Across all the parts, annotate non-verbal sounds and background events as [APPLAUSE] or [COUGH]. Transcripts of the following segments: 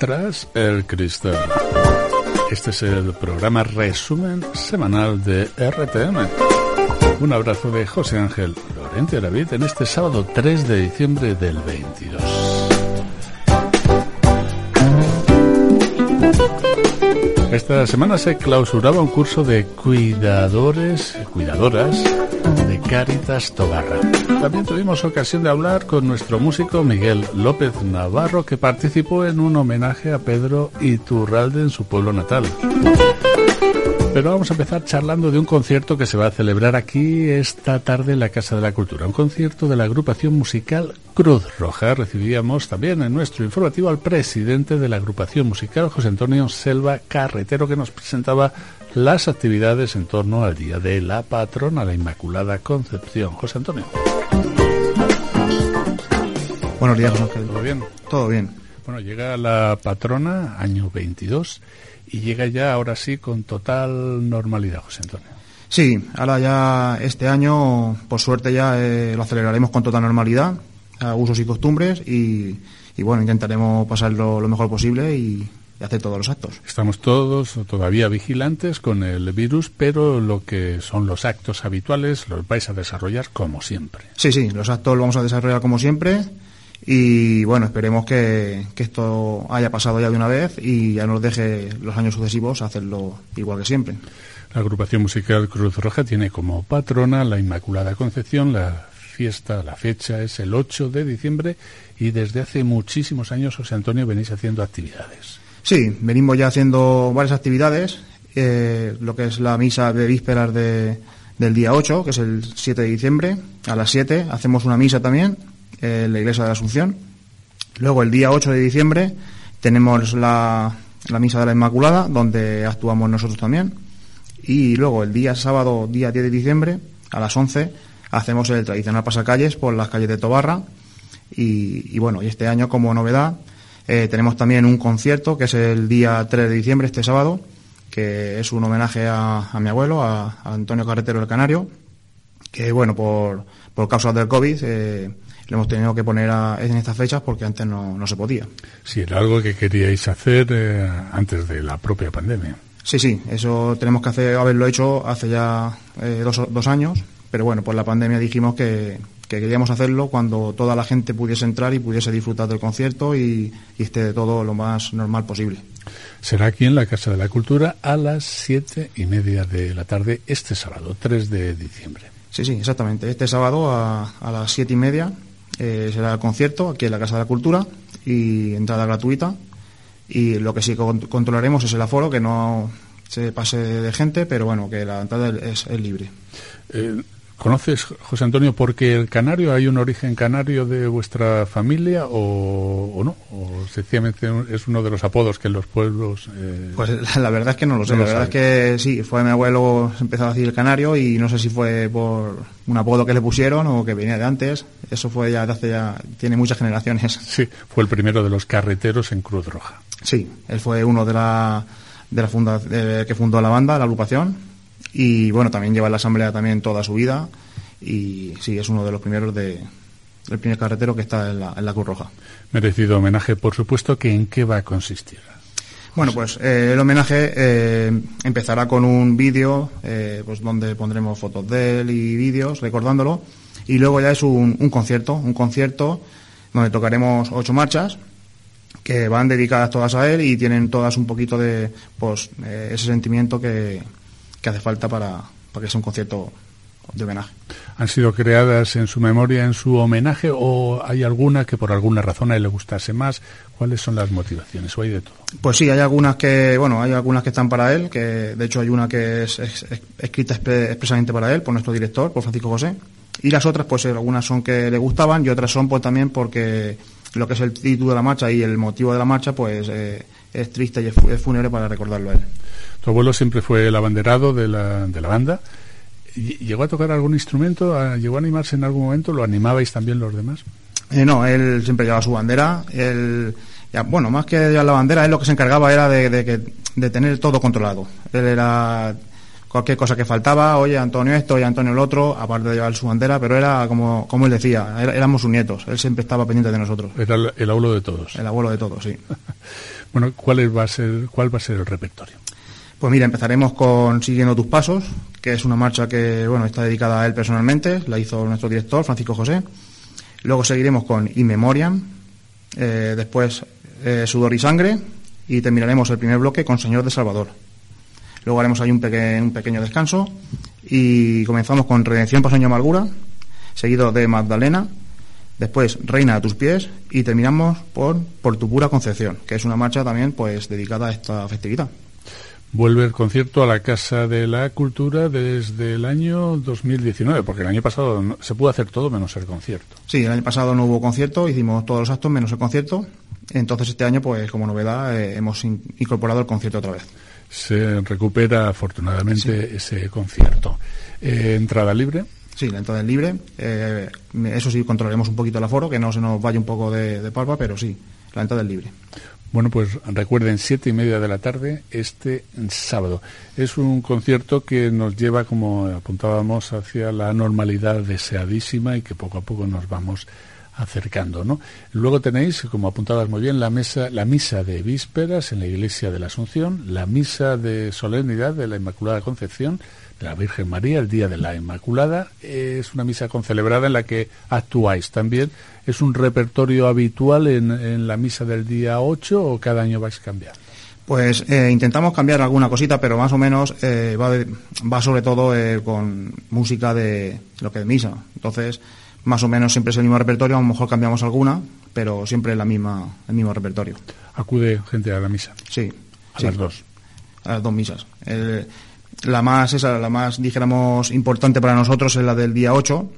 Tras el cristal. Este es el programa resumen semanal de RTM. Un abrazo de José Ángel Lorente David en este sábado 3 de diciembre del 22. Esta semana se clausuraba un curso de cuidadores, cuidadoras Caritas Tobarra. También tuvimos ocasión de hablar con nuestro músico Miguel López Navarro, que participó en un homenaje a Pedro Iturralde en su pueblo natal. Pero vamos a empezar charlando de un concierto que se va a celebrar aquí esta tarde en la Casa de la Cultura. Un concierto de la agrupación musical Cruz Roja. Recibíamos también en nuestro informativo al presidente de la agrupación musical, José Antonio Selva Carretero, que nos presentaba las actividades en torno al Día de la Patrona, la Inmaculada Concepción. José Antonio. Buenos días, José ¿Todo bien? Todo bien. Bueno, llega la patrona, año 22 y llega ya ahora sí con total normalidad, José Antonio. Sí, ahora ya este año, por suerte ya eh, lo aceleraremos con total normalidad, a usos y costumbres y, y bueno, intentaremos pasarlo lo mejor posible y, y hacer todos los actos. Estamos todos todavía vigilantes con el virus, pero lo que son los actos habituales los vais a desarrollar como siempre. Sí, sí, los actos los vamos a desarrollar como siempre y bueno, esperemos que, que, esto haya pasado ya de una vez y ya nos deje los años sucesivos hacerlo igual que siempre. La agrupación musical Cruz Roja tiene como patrona la Inmaculada Concepción. La fiesta, la fecha es el 8 de diciembre y desde hace muchísimos años, José Antonio, venís haciendo actividades. Sí, venimos ya haciendo varias actividades. Eh, lo que es la misa de vísperas de, del día 8, que es el 7 de diciembre, a las 7 hacemos una misa también en la iglesia de la Asunción. Luego, el día 8 de diciembre, tenemos la, la misa de la Inmaculada, donde actuamos nosotros también. Y luego, el día sábado, día 10 de diciembre, a las 11, hacemos el tradicional pasacalles por las calles de Tobarra. Y, y bueno, y este año, como novedad, eh, tenemos también un concierto, que es el día 3 de diciembre, este sábado, que es un homenaje a, a mi abuelo, a, a, Antonio Carretero del Canario, que bueno, por, por causas del COVID, eh, le hemos tenido que poner a, en estas fechas porque antes no, no, se podía. Sí, era algo que queríais hacer eh, antes de la propia pandemia. Sí, sí, eso tenemos que hacer, haberlo hecho hace ya eh, dos, dos, años, pero bueno, por la pandemia dijimos que, que, queríamos hacerlo cuando toda la gente pudiese entrar y pudiese disfrutar del concierto y, y esté todo lo más normal posible. Será aquí en la Casa de la Cultura a las siete y media de la tarde este sábado, 3 de diciembre. Sí, sí, exactamente. Este sábado a, a las siete y media eh, será el concierto aquí en la Casa de la Cultura y entrada gratuita. Y lo que sí controlaremos es el aforo, que no se pase de gente, pero bueno, que la entrada es, es libre. Eh, ¿Conoces, José Antonio, porque el canario hay un origen canario de vuestra familia o, o no? ¿O sencillamente es uno de los apodos que en los pueblos.? Eh, pues la, la, verdad es que no lo sé. No la verdad sabe. es que sí, fue mi abuelo empezó a decir el canario y no sé si fue por un apodo que le pusieron o que venía de antes. Eso fue ya de hace ya. tiene muchas generaciones. [LAUGHS] Sí, fue el primero de los carreteros en Cruz Roja. Sí, él fue uno de la, de la funda, de, que fundó la banda, la agrupación y bueno, también lleva en la asamblea también toda su vida y sí, es uno de los primeros de el primer carretero que está en la, en la Cruz Roja. Merecido homenaje, por supuesto, que en qué va a consistir. Bueno, pues eh, el homenaje eh, empezará con un vídeo, eh, pues donde pondremos fotos de él y vídeos recordándolo, y luego ya es un, un, concierto, un concierto donde tocaremos ocho marchas que van dedicadas todas a él y tienen todas un poquito de pues ese sentimiento que, que hace falta para, para que sea un concierto de homenaje. ¿Han sido creadas en su memoria, en su homenaje, o hay alguna que por alguna razón a él le gustase más? ¿Cuáles son las motivaciones? ¿O hay de todo? Pues sí, hay algunas que, bueno, hay algunas que están para él, que de hecho hay una que es, es, es escrita expresamente para él, por nuestro director, por Francisco José, y las otras, pues algunas son que le gustaban y otras son pues también porque lo que es el título de la marcha y el motivo de la marcha, pues eh, es triste y es fúnebre para recordarlo a él. Tu abuelo siempre fue el abanderado de la, de la banda. ¿Llegó a tocar algún instrumento? ¿Llegó a animarse en algún momento? ¿Lo animabais también los demás? Eh, no, él siempre llevaba su bandera. Él, ya, bueno, más que llevar la bandera, él lo que se encargaba era de, de, de tener todo controlado. Él era cualquier cosa que faltaba, oye Antonio esto, oye Antonio el otro, aparte de llevar su bandera, pero era como, como él decía, éramos sus nietos, él siempre estaba pendiente de nosotros. Era el, abuelo de todos. El abuelo de todos, sí. [LAUGHS] bueno, ¿cuál va a ser, cuál va a ser el repertorio? Pues mira, empezaremos con Siguiendo tus pasos, que es una marcha que, bueno, está dedicada a él personalmente, la hizo nuestro director, Francisco José. Luego seguiremos con In Memoriam, eh, después eh, Sudor y Sangre, y terminaremos el primer bloque con Señor de Salvador. Luego haremos ahí un, un pequeño descanso y comenzamos con Redención, Pasaño Amargura, seguido de Magdalena, después Reina a tus pies y terminamos por Por tu pura concepción, que es una marcha también pues dedicada a esta festividad. Vuelve el concierto a la Casa de la Cultura desde el año 2019, porque el año pasado se pudo hacer todo menos el concierto. Sí, el año pasado no hubo concierto, hicimos todos los actos menos el concierto. Entonces este año, pues como novedad, eh, hemos incorporado el concierto otra vez se recupera afortunadamente ese concierto. Eh, ¿Entrada libre? Sí, la entrada es libre. Eh, eso sí, controlaremos un poquito el aforo, que no se nos vaya un poco de, de palpa, pero sí, la entrada es libre. Bueno, pues recuerden, siete y media de la tarde este sábado. Es un concierto que nos lleva, como apuntábamos, hacia la normalidad deseadísima y que poco a poco nos vamos acercando, ¿no? Luego tenéis, como apuntabas muy bien, la mesa, la misa de vísperas en la iglesia de la Asunción, la misa de solemnidad de la Inmaculada Concepción de la Virgen María, el día de la Inmaculada, es una misa concelebrada en la que actuáis también. ¿Es un repertorio habitual en, la misa del día 8 o cada año vais cambiando? Pues eh, intentamos cambiar alguna cosita, pero más o menos eh, va, va, sobre todo eh, con música de lo que es misa. Entonces, más o menos siempre es el mismo repertorio, a lo mejor cambiamos alguna, pero siempre la misma, el mismo repertorio. ¿Acude gente a la misa? Sí. A las dos. A las dos misas. la más, esa, la más, dijéramos, importante para nosotros es la del día 8,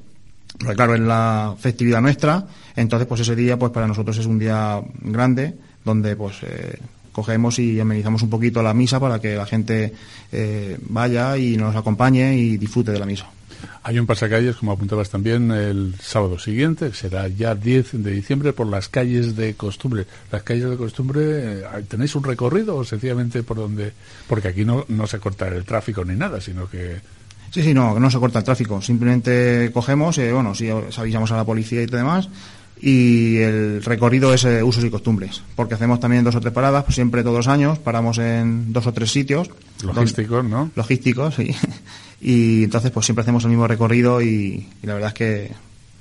porque claro, es la festividad nuestra, entonces pues ese día pues para nosotros es un día grande, donde pues eh, cogemos y amenizamos un poquito la misa para que la gente eh, vaya y nos acompañe y disfrute de la misa. Hay un pasacalles, como apuntabas también, el sábado siguiente, que será ya 10 de diciembre, por las calles de costumbre. Las calles de costumbre, eh, ¿tenéis un recorrido o sencillamente por donde...? Porque aquí no, no se corta el tráfico ni nada, sino que... Sí, sí, no, no se corta el tráfico. Simplemente cogemos, eh, bueno, si avisamos a la policía y demás, y el recorrido es eh, usos y costumbres, porque hacemos también dos o tres paradas, pues siempre todos los años, paramos en dos o tres sitios. Logísticos, ¿no? Logísticos, sí. [LAUGHS] Y entonces pues siempre hacemos el mismo recorrido y, la verdad es que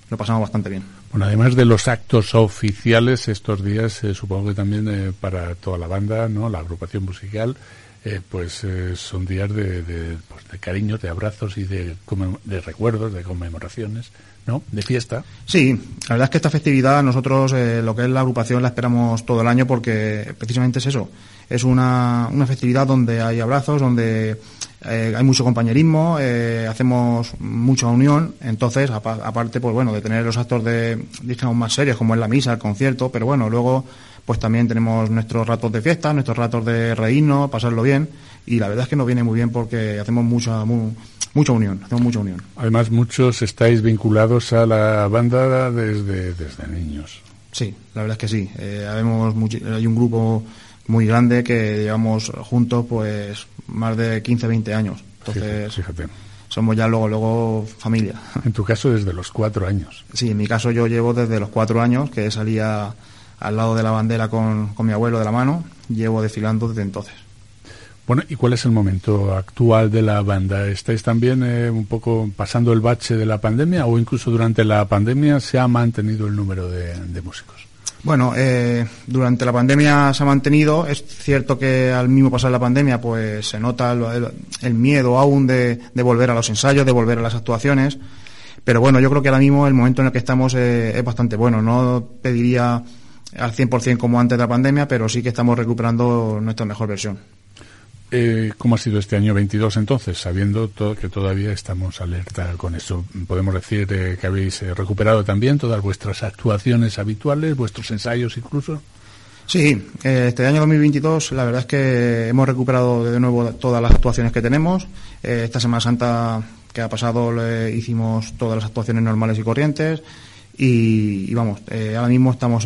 lo pasamos bastante bien. Bueno, además de los actos oficiales estos días, eh, supongo que también eh, para toda la banda, ¿no? La agrupación musical, pues son días de, de, pues, de cariños, de abrazos y de, de recuerdos, de conmemoraciones. ¿no? De fiesta. Sí, la verdad es que esta festividad nosotros, eh, lo que es la agrupación, la esperamos todo el año porque precisamente es eso. Es una, una festividad donde hay abrazos, donde eh, hay mucho compañerismo, eh, hacemos mucha unión. Entonces, aparte, pues bueno, de tener los actos de, digamos, más serios, como es la misa, el concierto, pero bueno, luego pues también tenemos nuestros ratos de fiesta, nuestros ratos de reírnos, pasarlo bien. Y la verdad es que nos viene muy bien porque hacemos mucha, mucha unión, hacemos mucha unión. Además, muchos estáis vinculados a la banda desde, desde niños. Sí, la verdad es que sí. Eh, hay un grupo muy grande que llevamos juntos pues más de 15, 20 años. Entonces, fíjate. somos ya luego, luego familia. [LAUGHS] En tu caso desde los cuatro años. Sí, en mi caso yo llevo desde los cuatro años, que salía al lado de la bandera con, con mi abuelo de la mano, llevo desfilando desde entonces. Bueno, ¿y cuál es el momento actual de la banda? ¿Estáis también eh, un poco pasando el bache de la pandemia o incluso durante la pandemia se ha mantenido el número de, músicos? Bueno, eh, durante la pandemia se ha mantenido. Es cierto que al mismo pasar la pandemia, pues se nota el, miedo aún de, volver a los ensayos, de volver a las actuaciones. Pero bueno, yo creo que ahora mismo el momento en el que estamos eh, es bastante bueno. No pediría al 100% como antes de la pandemia, pero sí que estamos recuperando nuestra mejor versión. Eh, ¿Cómo ha sido este año 22 entonces, sabiendo que todavía estamos alerta con eso? ¿Podemos decir eh, que habéis eh, recuperado también todas vuestras actuaciones habituales, vuestros ensayos incluso? Sí, este año 2022 la verdad es que hemos recuperado de nuevo todas las actuaciones que tenemos. esta Semana Santa que ha pasado hicimos todas las actuaciones normales y corrientes y, vamos, ahora mismo estamos,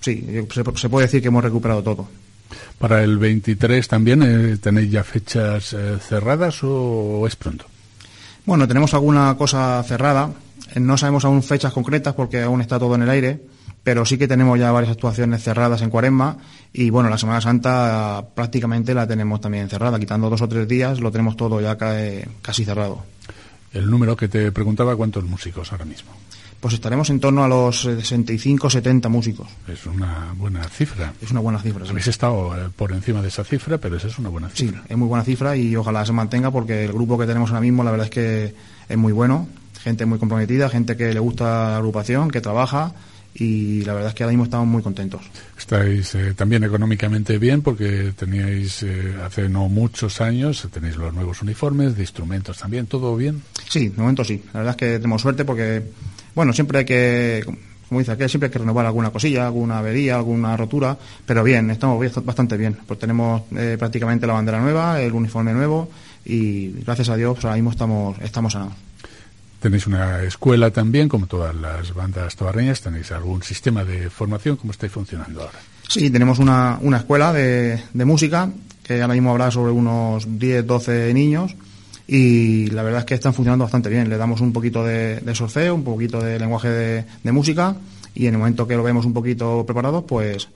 sí, se puede decir que hemos recuperado todo. Para el 23 también eh, tenéis ya fechas eh, cerradas o, es pronto? Bueno, tenemos alguna cosa cerrada. Eh, no sabemos aún fechas concretas porque aún está todo en el aire, pero sí que tenemos ya varias actuaciones cerradas en Cuaresma y bueno, la Semana Santa prácticamente la tenemos también cerrada, quitando dos o tres días lo tenemos todo ya casi cerrado. El número que te preguntaba, ¿cuántos músicos ahora mismo? Pues estaremos en torno a los 65, 70 músicos. Es una buena cifra. Es una buena cifra. Habéis estado eh, por encima de esa cifra, pero esa es una buena cifra. Sí, es muy buena cifra y ojalá se mantenga porque el grupo que tenemos ahora mismo la verdad es que es muy bueno, gente muy comprometida, gente que le gusta la agrupación, que trabaja y la verdad es que ahora mismo estamos muy contentos. Estáis eh, también económicamente bien porque teníais eh, hace no muchos años, tenéis los nuevos uniformes, de instrumentos también, ¿todo bien? Sí, de momento sí. La verdad es que tenemos suerte porque bueno, siempre hay que, como dice aquel, siempre hay que renovar alguna cosilla, alguna avería, alguna rotura, pero bien, estamos bastante bien. Pues tenemos eh, prácticamente la bandera nueva, el uniforme nuevo y gracias a Dios pues ahora mismo estamos, estamos sanados. Tenéis una escuela también, como todas las bandas tobarreñas, tenéis algún sistema de formación, ¿cómo estáis funcionando ahora? Sí, tenemos una, una escuela de, de música, que ahora mismo habrá sobre unos 10, 12 niños, y la verdad es que están funcionando bastante bien. Le damos un poquito de, de un poquito de lenguaje de, música y en el momento que lo vemos un poquito preparado, pues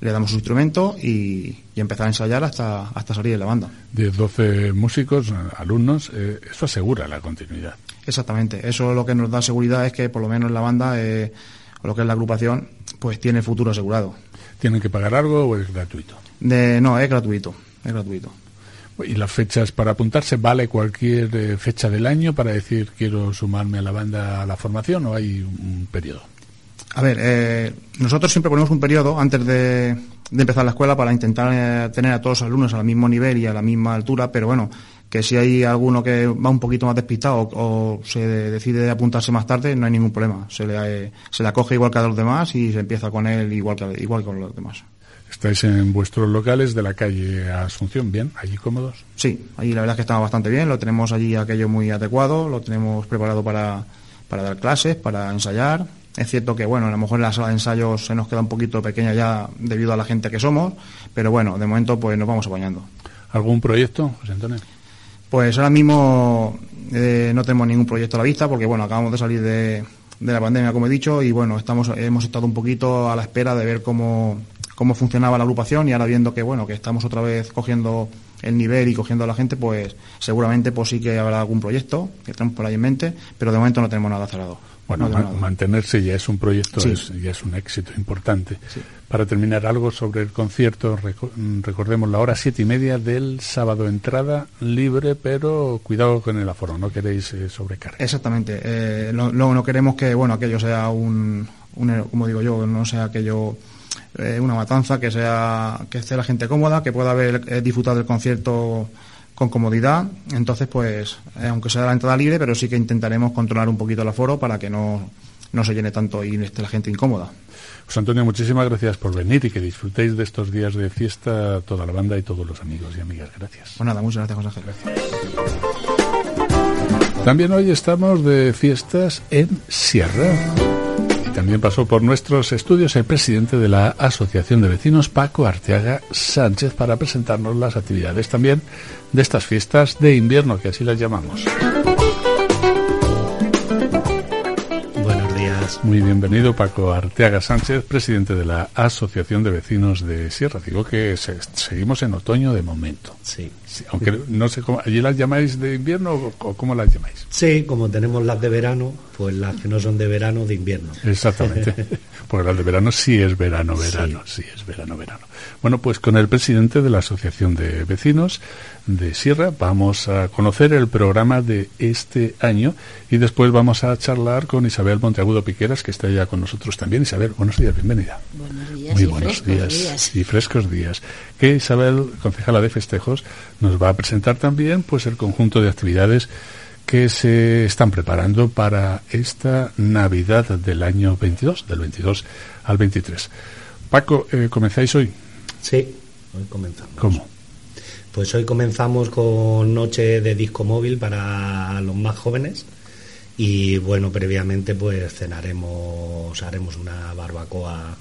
le damos su instrumento y, empezar a ensayar hasta, hasta salir de la banda. De 12 músicos, alumnos, eh, eso asegura la continuidad. Exactamente, eso lo que nos da seguridad es que por lo menos la banda, eh, o lo que es la agrupación, pues tiene futuro asegurado. ¿Tienen que pagar algo o es gratuito? De, no, es gratuito, es gratuito. ¿Y las fechas para apuntarse? ¿Vale cualquier eh, fecha del año para decir quiero sumarme a la banda a la formación o hay un periodo? A ver, eh, nosotros siempre ponemos un periodo antes de, empezar la escuela para intentar eh, tener a todos los alumnos al mismo nivel y a la misma altura, pero bueno, que si hay alguno que va un poquito más despistado o, se decide apuntarse más tarde, no hay ningún problema. Se le, se le acoge igual que a los demás y se empieza con él igual que, igual que con los demás. Estáis en vuestros locales de la calle Asunción, ¿bien? ¿Allí cómodos? Sí, allí la verdad es que estamos bastante bien, lo tenemos allí aquello muy adecuado, lo tenemos preparado para, para dar clases, para ensayar. Es cierto que, bueno, a lo mejor en la sala de ensayos se nos queda un poquito pequeña ya debido a la gente que somos, pero bueno, de momento pues nos vamos apañando. ¿Algún proyecto, José Antonio? Pues ahora mismo eh, no tenemos ningún proyecto a la vista porque, bueno, acabamos de salir de, de la pandemia, como he dicho, y bueno, estamos, hemos estado un poquito a la espera de ver cómo, cómo funcionaba la agrupación y ahora viendo que bueno que estamos otra vez cogiendo el nivel y cogiendo a la gente pues seguramente pues sí que habrá algún proyecto que tenemos por ahí en mente pero de momento no tenemos nada cerrado. Bueno mantenerse ya es un proyecto ya es un éxito importante. Para terminar algo sobre el concierto recordemos la hora siete y media del sábado entrada libre pero cuidado con el aforo no queréis eh, sobrecargar exactamente. Eh, no, no, queremos que bueno aquello sea un, un como digo yo no sea aquello eh, una matanza que sea que esté la gente cómoda, que pueda haber eh, disfrutado del concierto con comodidad. Entonces, pues, eh, aunque sea la entrada libre, pero sí que intentaremos controlar un poquito el aforo para que no, no se llene tanto y esté la gente incómoda. José Antonio, muchísimas gracias por venir y que disfrutéis de estos días de fiesta toda la banda y todos los amigos y amigas. Gracias. Pues nada, muchas gracias, José Gracias. También hoy estamos de fiestas en Sierra. También pasó por nuestros estudios el presidente de la Asociación de Vecinos, Paco Arteaga Sánchez, para presentarnos las actividades también de estas fiestas de invierno, que así las llamamos. Muy bienvenido, Paco Arteaga Sánchez, presidente de la Asociación de Vecinos de Sierra. Digo que seguimos en otoño de momento. Sí. Aunque no sé cómo. ¿Allí las llamáis de invierno o, cómo las llamáis? Sí, como tenemos las de verano, pues las que no son de verano, de invierno. Exactamente. [LAUGHS] Porque las de verano sí es verano, verano. sí es verano, verano. Bueno, pues con el presidente de la Asociación de Vecinos de Sierra vamos a conocer el programa de este año y después vamos a charlar con Isabel Monteagudo Piqueras, que está ya con nosotros también. Isabel, buenos días, bienvenida. Buenos días. Muy buenos días, y frescos días. Que Isabel, concejala de festejos, nos va a presentar también pues el conjunto de actividades que se están preparando para esta Navidad del año 22, del 22 al 23. Paco, eh, ¿comenzáis hoy? Sí, hoy comenzamos. ¿Cómo? Pues hoy comenzamos con noche de disco móvil para los más jóvenes y bueno, previamente pues cenaremos, haremos una barbacoa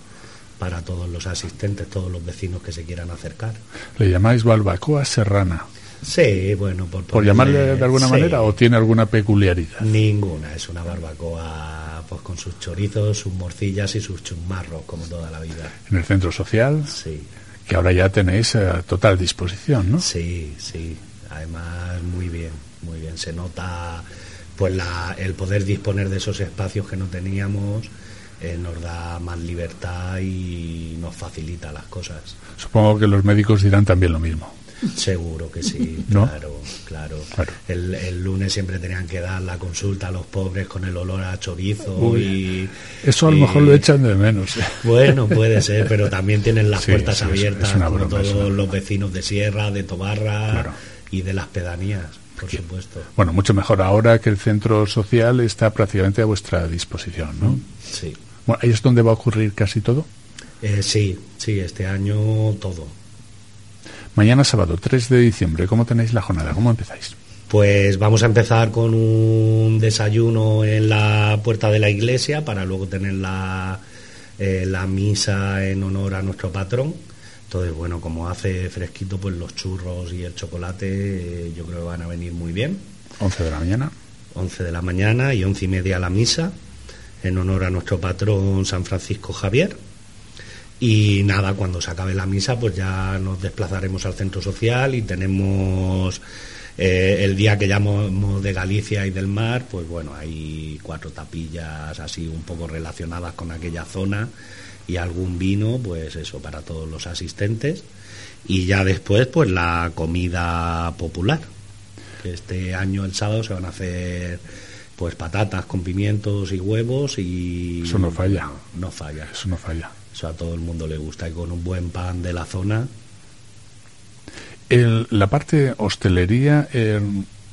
para todos los asistentes, todos los vecinos que se quieran acercar. ¿Le llamáis barbacoa serrana? Sí, bueno, por, por llamarle de alguna manera o tiene alguna peculiaridad. Ninguna, es una barbacoa pues con sus chorizos, sus morcillas y sus chumarros como toda la vida. En el centro social. Sí. Que ahora ya tenéis a total disposición, ¿no? Sí, sí. Además muy bien, muy bien. Se nota pues la, el poder disponer de esos espacios que no teníamos eh, nos da más libertad y nos facilita las cosas. Supongo que los médicos dirán también lo mismo. Seguro que sí, claro, claro. El, lunes siempre tenían que dar la consulta a los pobres con el olor a chorizo y... Eso a lo mejor lo echan de menos. [LAUGHS] Bueno, puede ser, pero también tienen las puertas abiertas como todos los vecinos de Sierra, de Tobarra y de las pedanías, por supuesto. Bueno, mucho mejor ahora que el centro social está prácticamente a vuestra disposición, ¿no? Sí. Bueno, ¿Ahí es donde va a ocurrir casi todo? Eh, sí, sí, este año todo Mañana sábado 3 de diciembre, ¿cómo tenéis la jornada? ¿Cómo empezáis? Pues vamos a empezar con un desayuno en la puerta de la iglesia para luego tener la, eh, la misa en honor a nuestro patrón. Entonces, bueno, como hace fresquito, pues los churros y el chocolate eh, yo creo que van a venir muy bien. 11 de la mañana. 11 de la mañana y 11 y media la misa en honor a nuestro patrón San Francisco Javier. Y nada, cuando se acabe la misa, pues ya nos desplazaremos al centro social y tenemos eh, el día que llamamos de Galicia y del mar, pues bueno, hay cuatro tapillas así un poco relacionadas con aquella zona y algún vino, pues eso, para todos los asistentes. Y ya después, pues la comida popular. Este año, el sábado, se van a hacer pues patatas con pimientos y huevos y... Eso no falla. no falla. Eso no falla. Eso a todo el mundo le gusta y con un buen pan de la zona. El, la parte hostelería,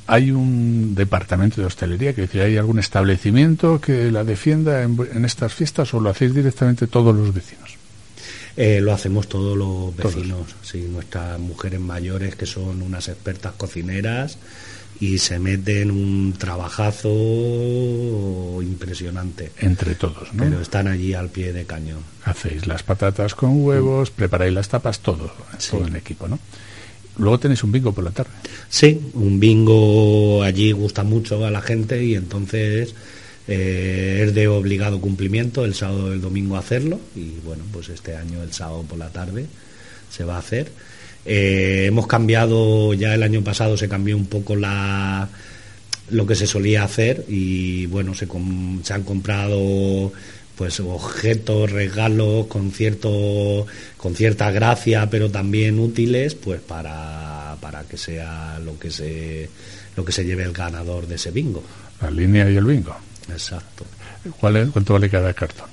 ¿hay un departamento de hostelería? Que decir, ¿hay algún establecimiento que la defienda en, estas fiestas o lo hacéis directamente todos los vecinos? Eh, lo hacemos todos los vecinos, sí, nuestras mujeres mayores que son unas expertas cocineras y se meten un trabajazo impresionante. Entre todos, ¿no? Pero están allí al pie de cañón. Hacéis las patatas con huevos, preparáis las tapas, todo, todo en equipo, ¿no? Luego tenéis un bingo por la tarde. Sí, un bingo allí gusta mucho a la gente y entonces eh, es de obligado cumplimiento el sábado y el domingo hacerlo y bueno, pues este año el sábado por la tarde se va a hacer eh, hemos cambiado, ya el año pasado se cambió un poco la lo que se solía hacer y bueno, se, se han comprado pues objetos, regalos con cierto con cierta gracia, pero también útiles, pues para, para que sea lo que se lo que se lleve el ganador de ese bingo. La línea y el bingo. Exacto. ¿Cuál es, ¿Cuánto vale cada cartón?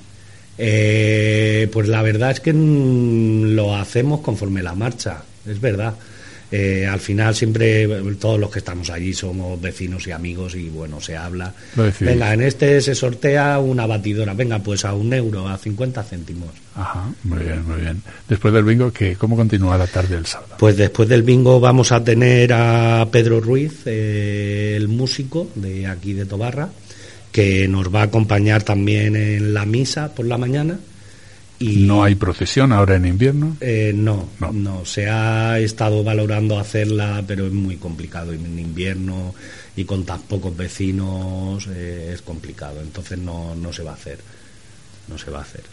Eh, pues la verdad es que lo hacemos conforme la marcha es verdad. Eh, al final siempre todos los que estamos allí somos vecinos y amigos y bueno, se habla. Venga, en este se sortea una batidora, venga, pues a un euro, a 50 céntimos. Ajá, muy bien, muy bien. Después del bingo, ¿qué, ¿cómo continúa la tarde del sábado? Pues después del bingo vamos a tener a Pedro Ruiz, eh, el músico de aquí de Tobarra, que nos va a acompañar también en la misa por la mañana ¿No hay procesión ahora en invierno? Eh, no, no, Se ha estado valorando hacerla, pero es muy complicado. En invierno y con tan pocos vecinos eh, es complicado. Entonces no, no se va a hacer. No se va a hacer.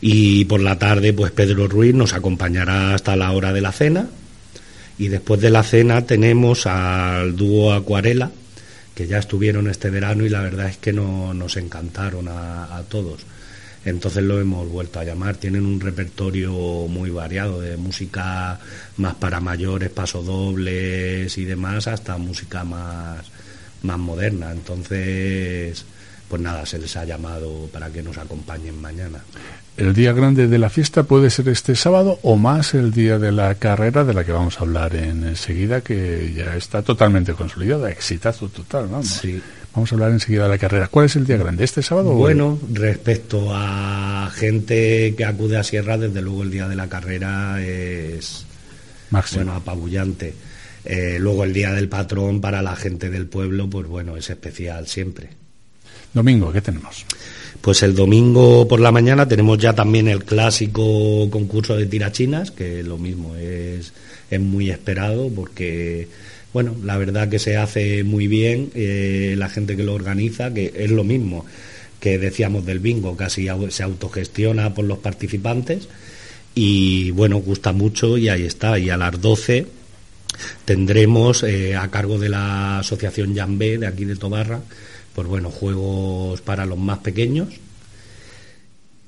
Y por la tarde, pues Pedro Ruiz nos acompañará hasta la hora de la cena. Y después de la cena tenemos al dúo Acuarela, que ya estuvieron este verano y la verdad es que no, nos encantaron a todos entonces lo hemos vuelto a llamar. Tienen un repertorio muy variado, de música más para mayores, pasodobles y demás, hasta música más, más moderna. Entonces, pues nada, se les ha llamado para que nos acompañen mañana. El día grande de la fiesta puede ser este sábado o más el día de la carrera de la que vamos a hablar enseguida, que ya está totalmente consolidada, exitazo total, vamos. Sí. Vamos a hablar enseguida de la carrera. ¿Cuál es el día grande? ¿Este sábado? Bueno, respecto a gente que acude a Sierra, desde luego el día de la carrera es bueno apabullante. Eh, luego el día del patrón para la gente del pueblo, pues bueno, es especial siempre. Domingo, ¿qué tenemos? Pues el domingo por la mañana tenemos ya también el clásico concurso de tirachinas, que lo mismo es, es muy esperado porque, bueno, la verdad que se hace muy bien eh, la gente que lo organiza, que es lo mismo que decíamos del bingo, casi se autogestiona por los participantes y bueno, gusta mucho y ahí está. Y a las 12 tendremos eh, a cargo de la asociación Jambé de aquí de Tobarra, pues bueno, juegos para los más pequeños.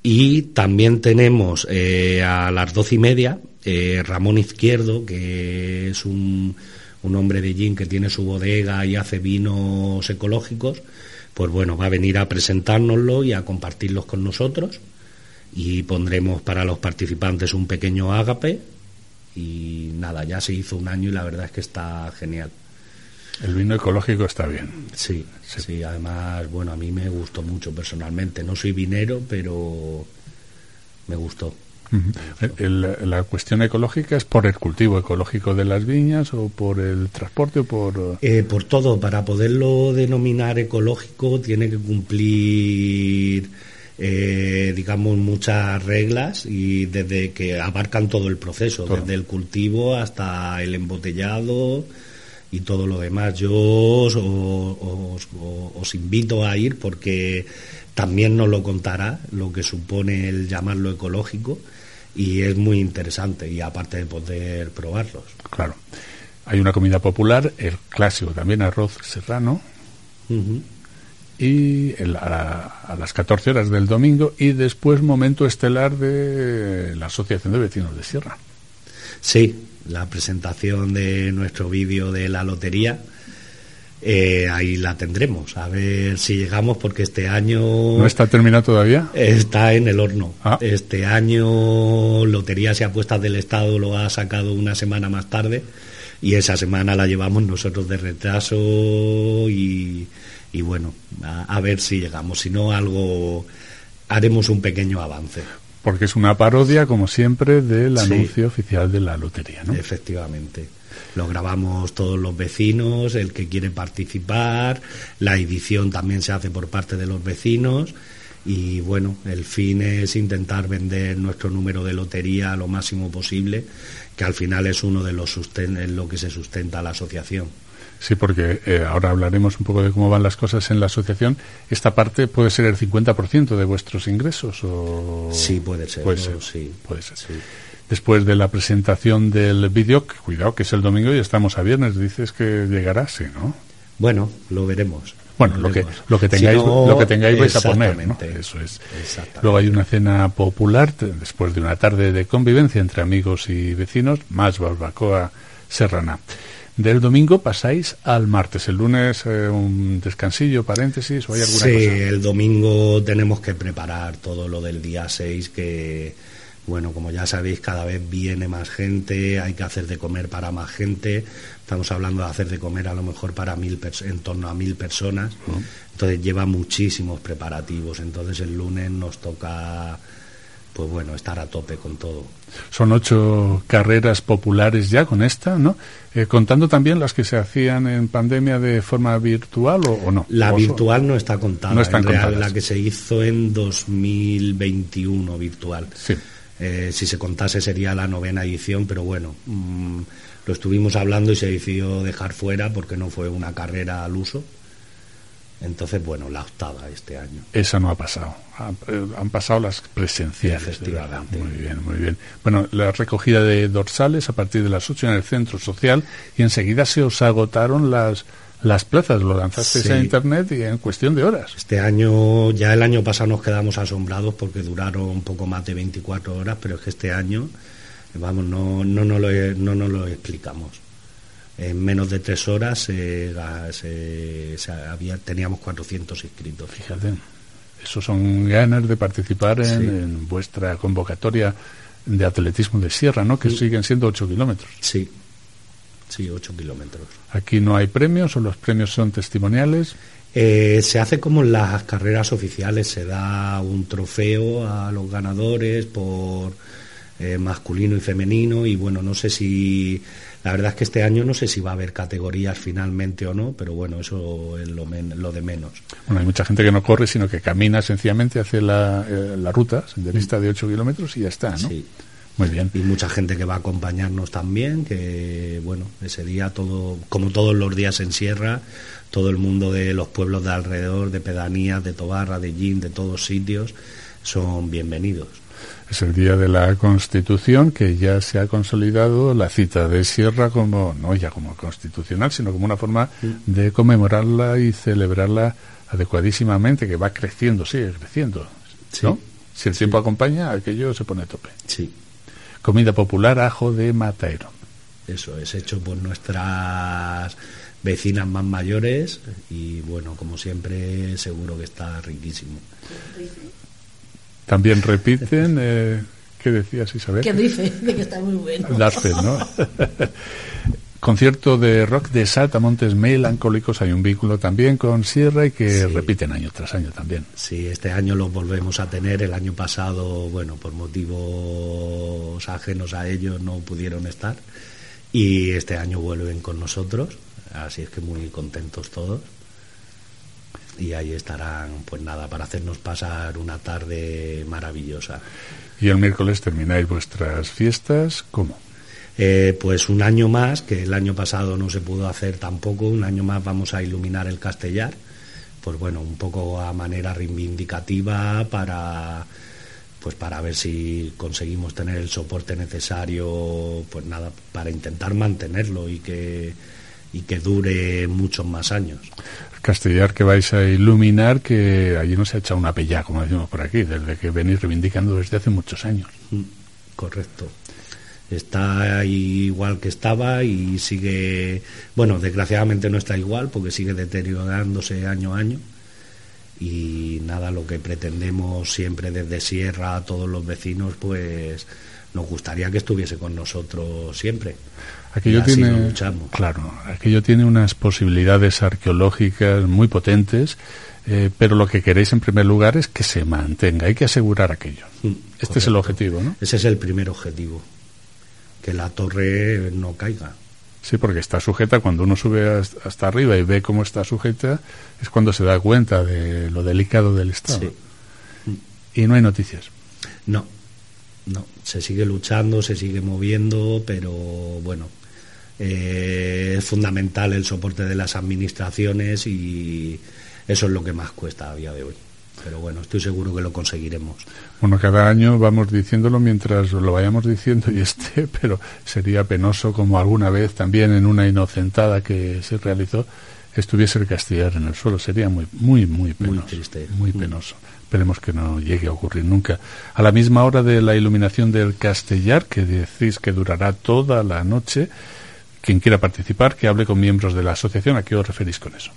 Y también tenemos eh, a las doce y media Ramón Izquierdo, que es un, un hombre de gin que tiene su bodega y hace vinos ecológicos, pues bueno, va a venir a presentárnoslo y a compartirlos con nosotros. Y pondremos para los participantes un pequeño ágape. Y nada, ya se hizo un año y la verdad es que está genial. El vino ecológico está bien. Sí, sí, además, bueno, a mí me gustó mucho personalmente. No soy vinero, pero me gustó. La cuestión ecológica es por el cultivo ecológico de las viñas o por el transporte o por... Eh, por todo. Para poderlo denominar ecológico tiene que cumplir, eh, digamos, muchas reglas y desde que abarcan todo el proceso, desde el cultivo hasta el embotellado y todo lo demás. Yo os, os, invito a ir porque también nos lo contará lo que supone el llamarlo ecológico y es muy interesante y aparte de poder probarlos. Claro. Hay una comida popular, el clásico también, arroz serrano. Y a, a, las 14 horas del domingo y después momento estelar de la Asociación de Vecinos de Sierra. Sí, la presentación de nuestro vídeo de la lotería. Eh, ahí la tendremos, a ver si llegamos, porque este año... ¿No está terminado todavía? Está en el horno. Ah. Este año Loterías y Apuestas del Estado lo ha sacado una semana más tarde y esa semana la llevamos nosotros de retraso y, bueno, a ver si llegamos, si no algo haremos un pequeño avance. Porque es una parodia, como siempre, del anuncio oficial de la lotería, ¿no? Efectivamente. Lo grabamos todos los vecinos, el que quiere participar, la edición también se hace por parte de los vecinos y bueno, el fin es intentar vender nuestro número de lotería lo máximo posible, que al final es uno de los en lo que se sustenta la asociación. Sí, porque eh, ahora hablaremos un poco de cómo van las cosas en la asociación. ¿Esta parte puede ser el 50% de vuestros ingresos? O... Sí, puede ser. Puede ser, sí. Puede ser. Después de la presentación del vídeo, cuidado que es el domingo y estamos a viernes, dices que llegará, sí, ¿no? Bueno, lo veremos. Bueno, lo, que lo que tengáis lo que tengáis vais a poner, ¿no? Eso es. Luego hay una cena popular después de una tarde de convivencia entre amigos y vecinos, más barbacoa serrana. Del domingo pasáis al martes. El lunes eh, un descansillo, paréntesis, o hay alguna sí, el domingo tenemos que preparar todo lo del día 6 que, bueno, como ya sabéis, cada vez viene más gente, hay que hacer de comer para más gente. Estamos hablando de hacer de comer a lo mejor para mil en torno a mil personas. Entonces lleva muchísimos preparativos. Entonces el lunes nos toca pues bueno, estar a tope con todo. Son ocho carreras populares ya con esta, ¿no? Eh, contando también las que se hacían en pandemia de forma virtual o, no. La virtual no está contada. No en la que se hizo en 2021 virtual. Sí. Eh, si se contase sería la novena edición, pero bueno, mm, lo estuvimos hablando y se decidió dejar fuera porque no fue una carrera al uso. Entonces, bueno, la octava este año. Esa no ha pasado. Eh, han, pasado las presenciales. Muy bien, muy bien. Bueno, la recogida de dorsales a partir de las 8 en el centro social y enseguida se os agotaron las, las plazas. Lo lanzasteis a internet y en cuestión de horas. Este año, ya el año pasado nos quedamos asombrados porque duraron un poco más de 24 horas, pero es que este año, vamos, no, no, no, lo, no nos lo explicamos en menos de tres horas había, teníamos 400 inscritos. Fíjate, esos son ganas de participar en, vuestra convocatoria de atletismo de sierra, ¿no? Que siguen siendo 8 kilómetros. Sí, sí, 8 kilómetros. ¿Aquí no hay premios o los premios son testimoniales? Eh, se hace como en las carreras oficiales, se da un trofeo a los ganadores por eh, masculino y femenino y bueno, no sé si la verdad es que este año no sé si va a haber categorías finalmente o no, pero bueno, eso es lo, lo de menos. Bueno, hay mucha gente que no corre, sino que camina sencillamente, hace la, eh, la ruta senderista de 8 kilómetros y ya está, ¿no? Sí. Muy bien. Y mucha gente que va a acompañarnos también, que bueno, ese día todo, como todos los días en Sierra, todo el mundo de los pueblos de alrededor, de pedanías, de Tobarra, de Gin, de todos sitios, son bienvenidos. Es el día de la Constitución que ya se ha consolidado la cita de Sierra como, no ya como constitucional, sino como una forma de conmemorarla y celebrarla adecuadísimamente, que va creciendo, sigue creciendo. ¿no? Si el tiempo acompaña, aquello se pone a tope. Sí. Comida popular, ajo de mataero. Eso es hecho por nuestras vecinas más mayores y bueno, como siempre, seguro que está riquísimo. También repiten, eh, ¿qué decías Isabel? Que dice, de que está muy bueno. ¿no? [LAUGHS] Concierto de rock de Saltamontes Melancólicos, hay un vínculo también con Sierra y que repiten año tras año también. Sí, este año lo volvemos a tener, el año pasado, bueno, por motivos ajenos a ellos no pudieron estar y este año vuelven con nosotros, así es que muy contentos todos y ahí estarán, pues nada, para hacernos pasar una tarde maravillosa. ¿Y el miércoles termináis vuestras fiestas? ¿Cómo? Eh, pues un año más, que el año pasado no se pudo hacer tampoco, un año más vamos a iluminar el Castellar, pues bueno, un poco a manera reivindicativa para pues para ver si conseguimos tener el soporte necesario, pues nada, para intentar mantenerlo y que y que dure muchos más años. Castellar que vais a iluminar, que allí no se ha echado una pella, como decimos por aquí, desde que venís reivindicando desde hace muchos años. Mm, correcto. Está igual que estaba y sigue, bueno, desgraciadamente no está igual porque sigue deteriorándose año a año. Y nada, lo que pretendemos siempre desde Sierra a todos los vecinos, pues nos gustaría que estuviese con nosotros siempre. Aquello tiene, claro, aquello tiene unas posibilidades arqueológicas muy potentes, eh, pero lo que queréis en primer lugar es que se mantenga, hay que asegurar aquello. Mm, este es el objetivo, ¿no? Ese es el primer objetivo, que la torre no caiga. Sí, porque está sujeta, cuando uno sube hasta arriba y ve cómo está sujeta, es cuando se da cuenta de lo delicado del estado. Sí. Y no hay noticias. No, no, se sigue luchando, se sigue moviendo, pero bueno, eh, es fundamental el soporte de las administraciones y eso es lo que más cuesta a día de hoy. Pero bueno, estoy seguro que lo conseguiremos. Bueno, cada año vamos diciéndolo mientras lo vayamos diciendo y esté, [LAUGHS] pero sería penoso como alguna vez también en una inocentada que se realizó estuviese el Castellar en el suelo. Sería muy, muy, muy penoso. Muy triste. Muy mm. penoso. Esperemos que no llegue a ocurrir nunca. A la misma hora de la iluminación del Castellar, que decís que durará toda la noche, quien quiera participar, que hable con miembros de la asociación. ¿A qué os referís con eso?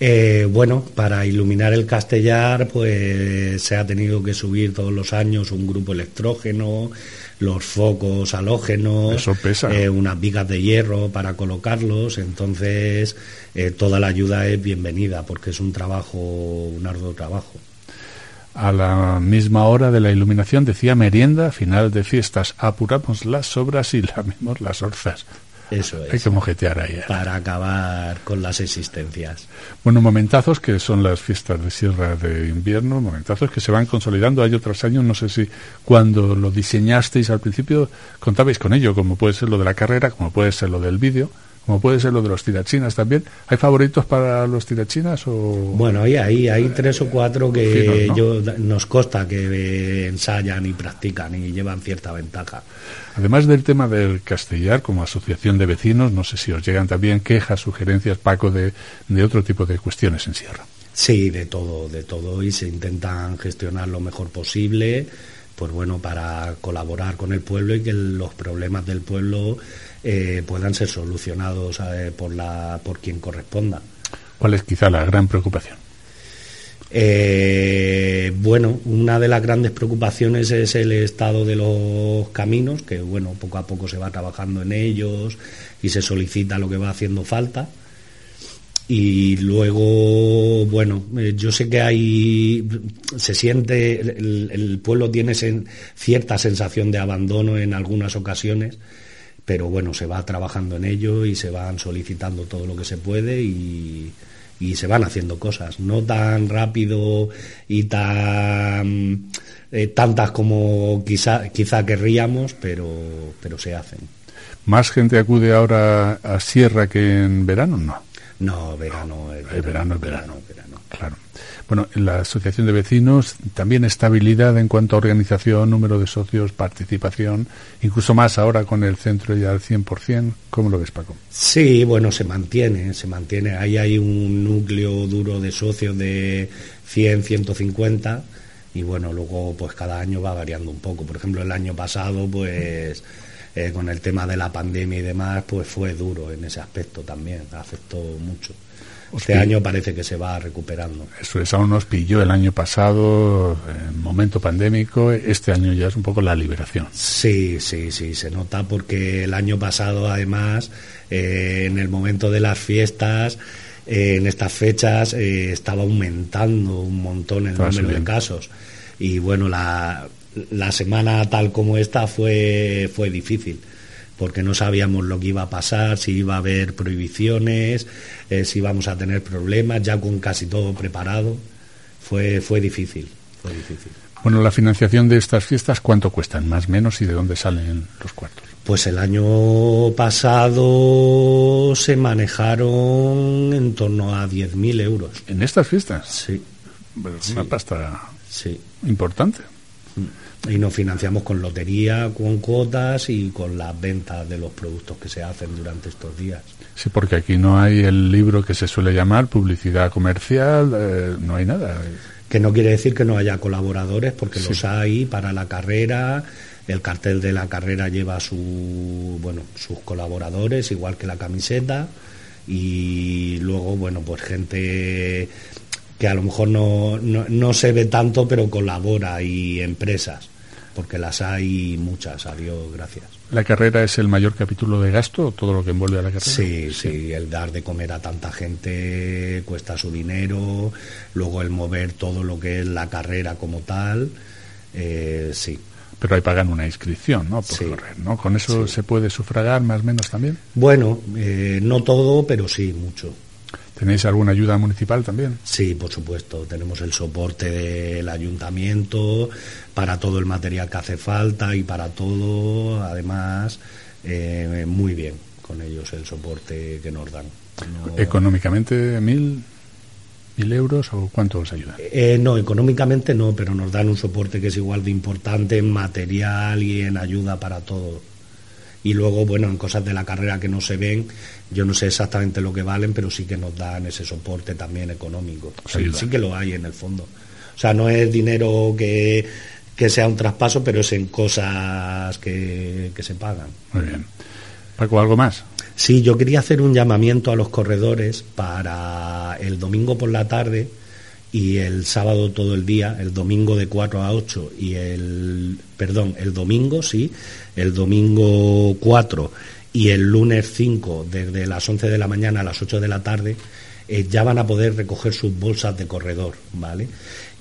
Eh, bueno, para iluminar el Castellar, pues se ha tenido que subir todos los años un grupo electrógeno, los focos halógenos, eh, unas vigas de hierro para colocarlos. Entonces, eh, toda la ayuda es bienvenida porque es un trabajo, un arduo trabajo. A la misma hora de la iluminación decía merienda, final de fiestas, apuramos las obras y lamemos las orzas. Eso es. Hay que mojetear ahí. ¿eh? Para acabar con las existencias. Bueno, momentazos que son las fiestas de Sierra de invierno, momentazos que se van consolidando año tras año. No sé si cuando lo diseñasteis al principio contabais con ello, como puede ser lo de la carrera, como puede ser lo del vídeo como puede ser lo de los tirachinas también. ¿Hay favoritos para los tirachinas? O... Bueno, hay, hay, hay tres o cuatro que yo, nos consta que ensayan y practican y llevan cierta ventaja. Además del tema del castellar, como asociación de vecinos, no sé si os llegan también quejas, sugerencias, Paco, de, de otro tipo de cuestiones en Sierra. Sí, de todo, de todo, y se intentan gestionar lo mejor posible, pues bueno, para colaborar con el pueblo y que los problemas del pueblo eh, puedan ser solucionados eh, por, la, por quien corresponda. ¿Cuál es quizá la gran preocupación? Eh, bueno, una de las grandes preocupaciones es el estado de los caminos, que bueno, poco a poco se va trabajando en ellos y se solicita lo que va haciendo falta. y luego, bueno, yo sé que hay, se siente, el, pueblo tiene cierta sensación de abandono en algunas ocasiones, pero bueno, se va trabajando en ello y se van solicitando todo lo que se puede y, se van haciendo cosas, no tan rápido y tan eh, tantas como quizá, quizá querríamos, pero, pero se hacen. ¿Más gente acude ahora a Sierra que en verano? No. No, verano es verano. es verano, Claro. Bueno, en la Asociación de Vecinos también estabilidad en cuanto a organización, número de socios, participación, incluso más ahora con el centro ya al 100%. ¿Cómo lo ves, Paco? Sí, bueno, se mantiene, se mantiene. Ahí hay un núcleo duro de socios de 100, 150 y bueno, luego pues cada año va variando un poco. Por ejemplo, el año pasado pues... Eh, con el tema de la pandemia y demás, pues fue duro en ese aspecto también, afectó mucho. Este año parece que se va recuperando. Eso es, aún nos pilló el año pasado, en momento pandémico, este año ya es un poco la liberación. Sí, sí, sí, se nota porque el año pasado, además, eh, en el momento de las fiestas, eh, en estas fechas, estaba aumentando un montón el número de casos. Y bueno, la, la semana tal como esta fue, fue difícil porque no sabíamos lo que iba a pasar, si iba a haber prohibiciones, eh, si íbamos a tener problemas, ya con casi todo preparado. Fue, fue difícil, fue difícil. Bueno, la financiación de estas fiestas, ¿cuánto cuestan? Más o menos y de dónde salen los cuartos. Pues el año pasado se manejaron en torno a 10.000 euros. ¿En estas fiestas? Sí. una pasta sí. importante. Y nos financiamos con lotería, con cuotas y con las ventas de los productos que se hacen durante estos días. Sí, porque aquí no hay el libro que se suele llamar publicidad comercial, eh, no hay nada. Que no quiere decir que no haya colaboradores, porque los hay para la carrera. El cartel de la carrera lleva su, bueno, sus colaboradores, igual que la camiseta. Y luego, bueno, pues gente que a lo mejor no, no, se ve tanto, pero colabora y empresas, porque las hay muchas, a Dios gracias. ¿La carrera es el mayor capítulo de gasto, todo lo que envuelve a la carrera? Sí, sí, el dar de comer a tanta gente cuesta su dinero, luego el mover todo lo que es la carrera como tal, eh, sí. Pero ahí pagan una inscripción, ¿no? Por correr, ¿no? ¿Con eso se puede sufragar más o menos también? Bueno, eh, no todo, pero sí, mucho. ¿Tenéis alguna ayuda municipal también? Sí, por supuesto. Tenemos el soporte del ayuntamiento para todo el material que hace falta y para todo, además, eh, muy bien con ellos el soporte que nos dan. ¿Económicamente mil, mil euros o cuánto os ayuda? Eh, no, económicamente no, pero nos dan un soporte que es igual de importante en material y en ayuda para todo y luego, bueno, en cosas de la carrera que no se ven, yo no sé exactamente lo que valen, pero sí que nos dan ese soporte también económico. Sí, sí, que lo hay en el fondo. O sea, no es dinero que, que sea un traspaso, pero es en cosas que, que se pagan. Muy bien. Paco, ¿algo más? Sí, yo quería hacer un llamamiento a los corredores para el domingo por la tarde y el sábado todo el día, el domingo de 4 a 8 y el, perdón, el domingo, sí, el domingo 4 y el lunes 5 desde las 11 de la mañana a las 8 de la tarde, eh, ya van a poder recoger sus bolsas de corredor, ¿vale?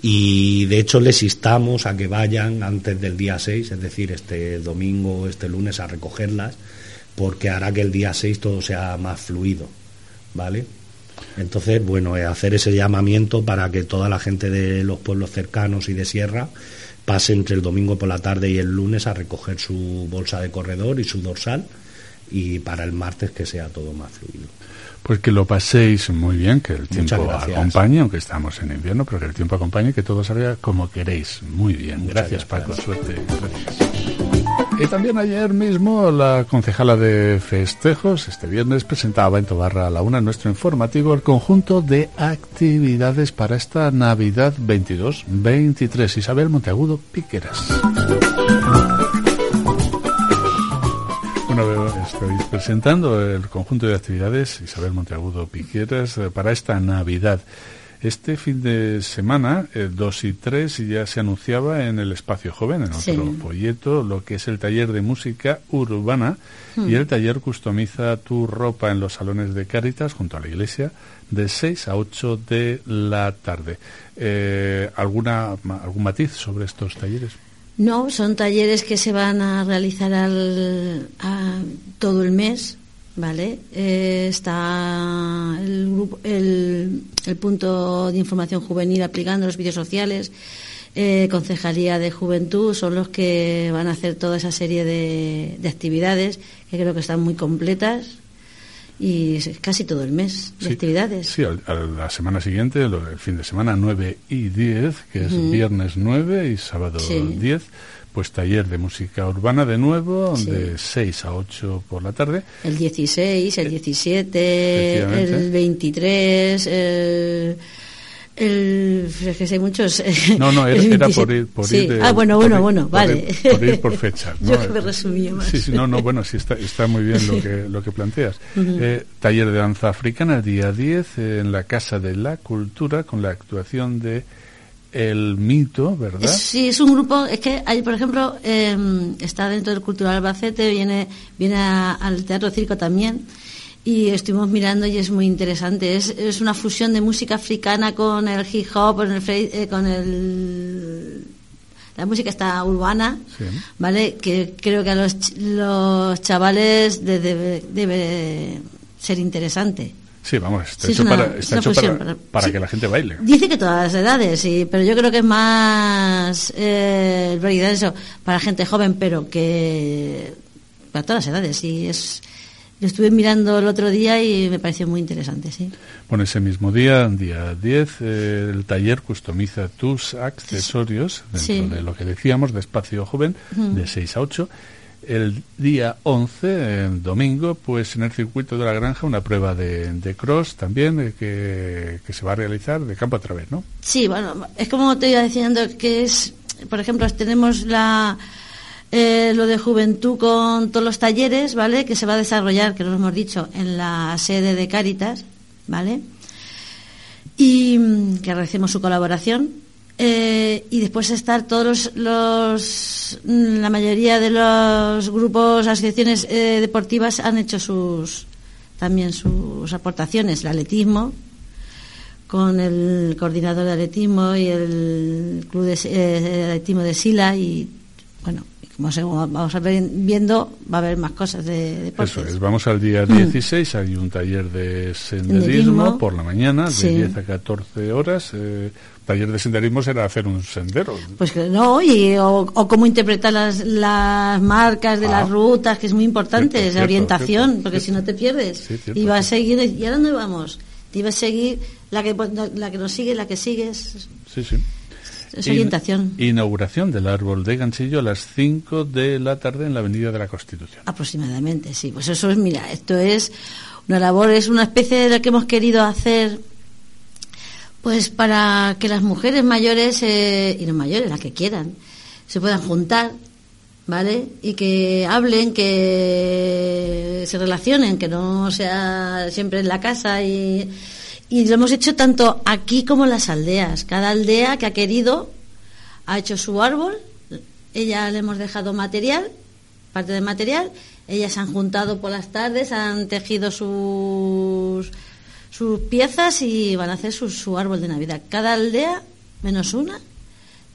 Y de hecho les instamos a que vayan antes del día 6, es decir, este domingo o este lunes a recogerlas, porque hará que el día 6 todo sea más fluido, ¿vale? Entonces, bueno, hacer ese llamamiento para que toda la gente de los pueblos cercanos y de sierra pase entre el domingo por la tarde y el lunes a recoger su bolsa de corredor y su dorsal y para el martes que sea todo más fluido. Pues que lo paséis muy bien, que el tiempo acompañe, aunque estamos en invierno, pero que el tiempo acompañe, que todo salga como queréis. Muy bien. gracias, Paco. Suerte. Gracias. Y también ayer mismo la concejala de festejos, este viernes, presentaba en Tobarra a la una nuestro informativo el conjunto de actividades para esta Navidad 22-23. Isabel Monteagudo Piqueras. Bueno, estoy presentando el conjunto de actividades, Isabel Monteagudo Piqueras, eh, para esta Navidad. Este fin de semana, 2 eh, y 3, ya se anunciaba en el Espacio Joven, en otro folleto, lo que es el taller de música urbana y hmm. el taller Customiza tu ropa en los salones de Cáritas junto a la iglesia de 6 a 8 de la tarde. Eh, ¿alguna, ¿Algún matiz sobre estos talleres? No, son talleres que se van a realizar al, todo el mes Vale, eh, está el, punto de información juvenil aplicando los vídeos sociales, eh, Concejalía de Juventud, son los que van a hacer toda esa serie de, actividades que creo que están muy completas y casi todo el mes de actividades. Sí, a, la semana siguiente, el fin de semana 9 y 10, que es viernes 9 y sábado 10 pues taller de música urbana de nuevo, de 6 a 8 por la tarde. El 16, el 17, eh, el 23, el... El, es que sé muchos. No, no, era, por ir. Por ir ah, bueno, bueno, bueno, vale. por ir por fechas. [LAUGHS] ¿no? Yo que me resumía más. Sí, sí, no, no, bueno, sí está, está muy bien lo que, lo que planteas. eh, taller de danza africana, día 10, en la Casa de la Cultura, con la actuación de el mito, ¿verdad? Sí, es un grupo, es que hay, por ejemplo, em, está dentro del Cultural Albacete, viene, viene al Teatro Circo también, y estuvimos mirando y es muy interesante. Es, es una fusión de música africana con el hip hop, con el, eh, con el la música está urbana, ¿vale? Que creo que a los, los chavales debe, debe ser interesante. Sí, vamos, está hecho, para, para, que la gente baile. Dice que todas las edades, sí, pero yo creo que es más eh, eso para gente joven, pero que para todas las edades, sí, es... Lo estuve mirando el otro día y me pareció muy interesante, sí. Bueno, ese mismo día, día 10, eh, el taller customiza tus accesorios dentro de lo que decíamos, de espacio joven, de 6 a 8 el día 11, domingo, pues en el circuito de la granja una prueba de, de cross también eh, que, que, se va a realizar de campo a través, ¿no? Sí, bueno, es como te iba diciendo que es, por ejemplo, tenemos la eh, lo de juventud con todos los talleres, ¿vale? Que se va a desarrollar, que lo hemos dicho, en la sede de Cáritas, ¿vale? Y mm, que agradecemos su colaboración eh, y después estar todos los, la mayoría de los grupos, asociaciones eh, deportivas han hecho sus también sus aportaciones, el atletismo con el coordinador de atletismo y el club de atletismo de Sila y bueno como vamos a ver viendo, va a haber más cosas de deportes. Eso es, vamos al día 16, hay un taller de senderismo, por la mañana, de 10 a 14 horas. Eh, taller de senderismo será hacer un sendero. Pues que no, y, o, cómo interpretar las, las marcas de las ah. rutas, que es muy importante, esa orientación, porque si no te pierdes. y vas a seguir, ¿y ahora dónde vamos? Te iba a seguir, la que, la que nos sigue, la que sigues. Sí, sí. Es orientación. inauguración del árbol de ganchillo a las 5 de la tarde en la Avenida de la Constitución. Aproximadamente, sí. Pues eso es, mira, esto es una labor, es una especie de lo que hemos querido hacer pues para que las mujeres mayores eh, y los mayores, las que quieran, se puedan juntar, ¿vale? Y que hablen, que se relacionen, que no sea siempre en la casa y y lo hemos hecho tanto aquí como en las aldeas. Cada aldea que ha querido ha hecho su árbol, ella le hemos dejado material, parte del material, ellas se han juntado por las tardes, han tejido sus, sus piezas y van a hacer su, árbol de Navidad. Cada aldea, menos una,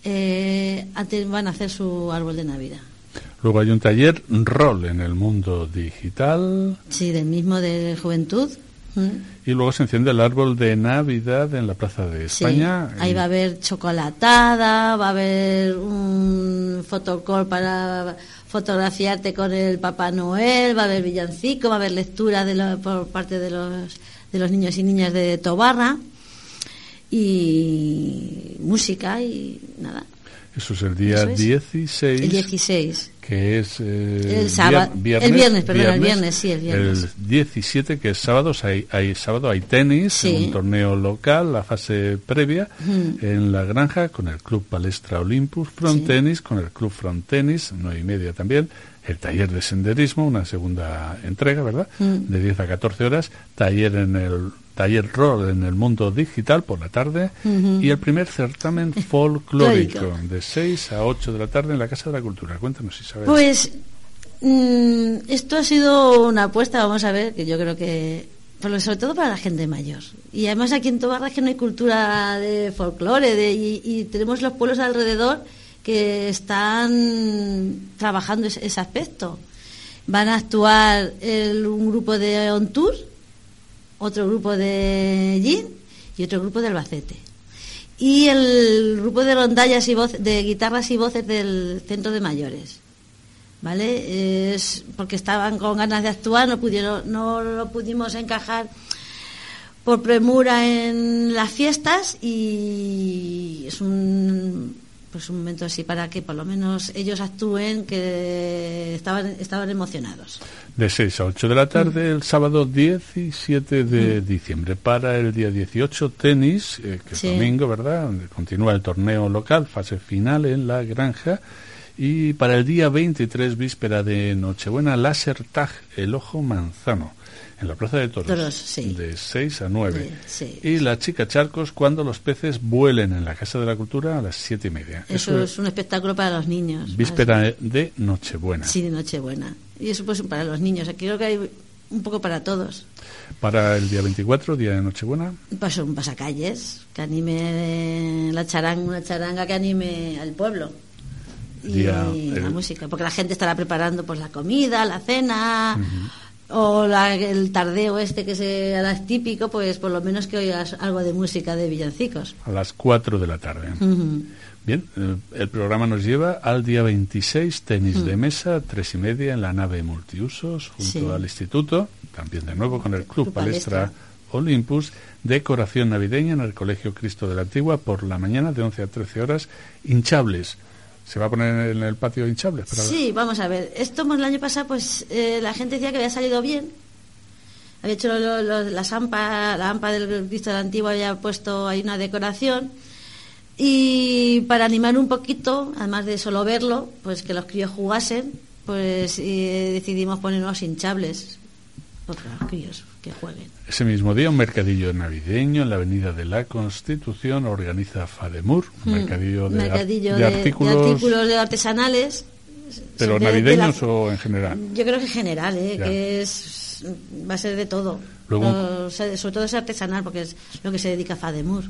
eh, van a hacer su árbol de Navidad. Luego hay un taller rol en el mundo digital. Sí, del mismo de juventud. Y luego se enciende el árbol de Navidad en la Plaza de España. ahí va a haber chocolatada, va a haber un fotocall para fotografiarte con el Papá Noel, va a haber villancico, va a haber lectura de por parte de los, de los niños y niñas de Tobarra y música y nada. Eso es el día 16. El 16. Que es. Eh, el sábado. Viernes, el viernes, perdón, el viernes, sí, el viernes. El 17, que es sábado, hay, hay sábado, hay tenis, un torneo local, la fase previa, en la granja, con el Club Palestra Olympus, Front Tennis, con el Club Front Tennis, nueve y media también, el taller de senderismo, una segunda entrega, ¿verdad? De 10 a 14 horas, taller en el taller rol en el mundo digital por la tarde y el primer certamen [LAUGHS] folclórico de 6 a 8 de la tarde en la Casa de la Cultura. Cuéntanos si sabes. Pues mm, esto ha sido una apuesta, vamos a ver, que yo creo que sobre todo para la gente mayor. Y además aquí en Tobarra que no hay cultura de folclore de, y, tenemos los pueblos alrededor que están trabajando ese, aspecto. Van a actuar un grupo de On Tour, otro grupo de Gin y otro grupo de Albacete. Y el grupo de rondallas y voz, de guitarras y voces del centro de mayores. ¿Vale? Es porque estaban con ganas de actuar, no pudieron, no lo pudimos encajar por premura en las fiestas y es un pues un momento así para que por lo menos ellos actúen que estaban estaban emocionados. De 6 a 8 de la tarde el sábado 17 de mm. diciembre. Para el día 18 tenis, eh, que es domingo, ¿verdad? Continúa el torneo local, fase final en la granja. Y para el día 23, víspera de Nochebuena, Láser Tag, el ojo manzano en la Plaza de Toros, de 6 a 9. Y la chica Charcos cuando los peces vuelen en la Casa de la Cultura a las 7 y media. Eso, es un espectáculo para los niños. Víspera de Nochebuena. Sí, de Nochebuena. Y eso pues para los niños. Aquí creo que hay un poco para todos. Para el día 24, día de Nochebuena. Pues un pasacalles, que anime la charanga, una charanga que anime al pueblo. Y la música, porque la gente estará preparando pues la comida, la cena o el tardeo este que es típico, pues por lo menos que oigas algo de música de villancicos. A las 4 de la tarde. Bien, eh, el programa nos lleva al día 26, tenis de mesa, tres y media en la nave multiusos, junto al instituto, también de nuevo con el Club, Palestra, Olympus, decoración navideña en el Colegio Cristo de la Antigua por la mañana de 11 a 13 horas, hinchables ¿Se va a poner en el patio hinchable? Sí, vamos a ver. Esto el año pasado, pues eh, la gente decía que había salido bien. Había hecho la AMPA, la AMPA del Cristo de la Antigua había puesto ahí una decoración. Y para animar un poquito, además de solo verlo, pues que los críos jugasen, pues decidimos poner unos hinchables. Para los críos que jueguen. Ese mismo día, un mercadillo navideño en la Avenida de la Constitución organiza Fademur, un mm, mercadillo, de, artículos, de, artesanales. ¿Pero navideños o en general? Yo creo que en general, ¿eh? que es, va a ser de todo. sobre todo es artesanal, porque es lo que se dedica a Fademur.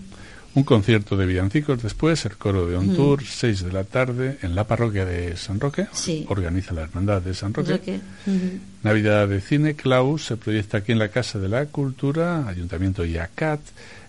Un concierto de villancicos después, el coro de On Tour, 6 de la tarde, en la parroquia de San Roque. Organiza la Hermandad de San Roque. Navidad de cine, Klaus se proyecta aquí en la Casa de la Cultura, Ayuntamiento Yacat.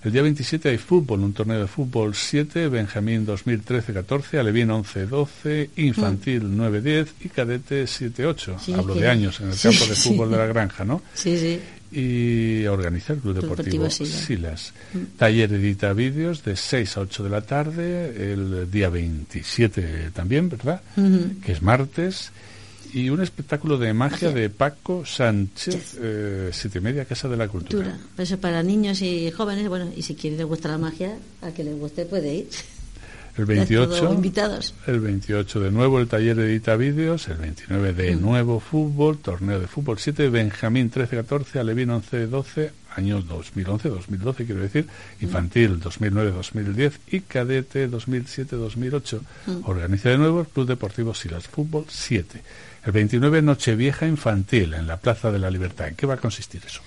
El día 27 hay fútbol, un torneo de fútbol 7, Benjamín 2013-14, Alevín 11-12, Infantil 9-10 y Cadete 7-8. Hablo de años en el [LAUGHS] campo de fútbol de la granja, ¿no? Sí, sí y organizar el Club Deportivo, Silas. Mm. Taller edita vídeos de 6 a 8 de la tarde, el día 27 también, ¿verdad? Que es martes. Y un espectáculo de magia, de Paco Sánchez, eh, siete y media, Casa de la Cultura. Eso para niños y jóvenes, bueno, y si quiere le gusta la magia, a que le guste puede ir. El 28, el 28 de nuevo el taller edita vídeos, el 29 de mm. nuevo fútbol, torneo de fútbol 7, Benjamín 13-14, Alevín 11-12, años 2011-2012 quiero decir, mm. infantil 2009-2010 y cadete 2007-2008. Mm. Organiza de nuevo el Club Deportivo Silas Fútbol 7. El 29 Nochevieja Infantil en la Plaza de la Libertad. ¿En qué va a consistir eso?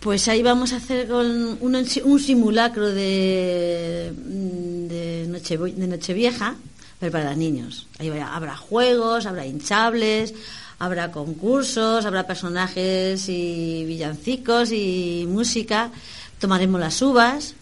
Pues ahí vamos a hacer con un, simulacro de, de, noche, de Nochevieja, pero para niños. Ahí habrá juegos, habrá hinchables, habrá concursos, habrá personajes y villancicos y música. Tomaremos las uvas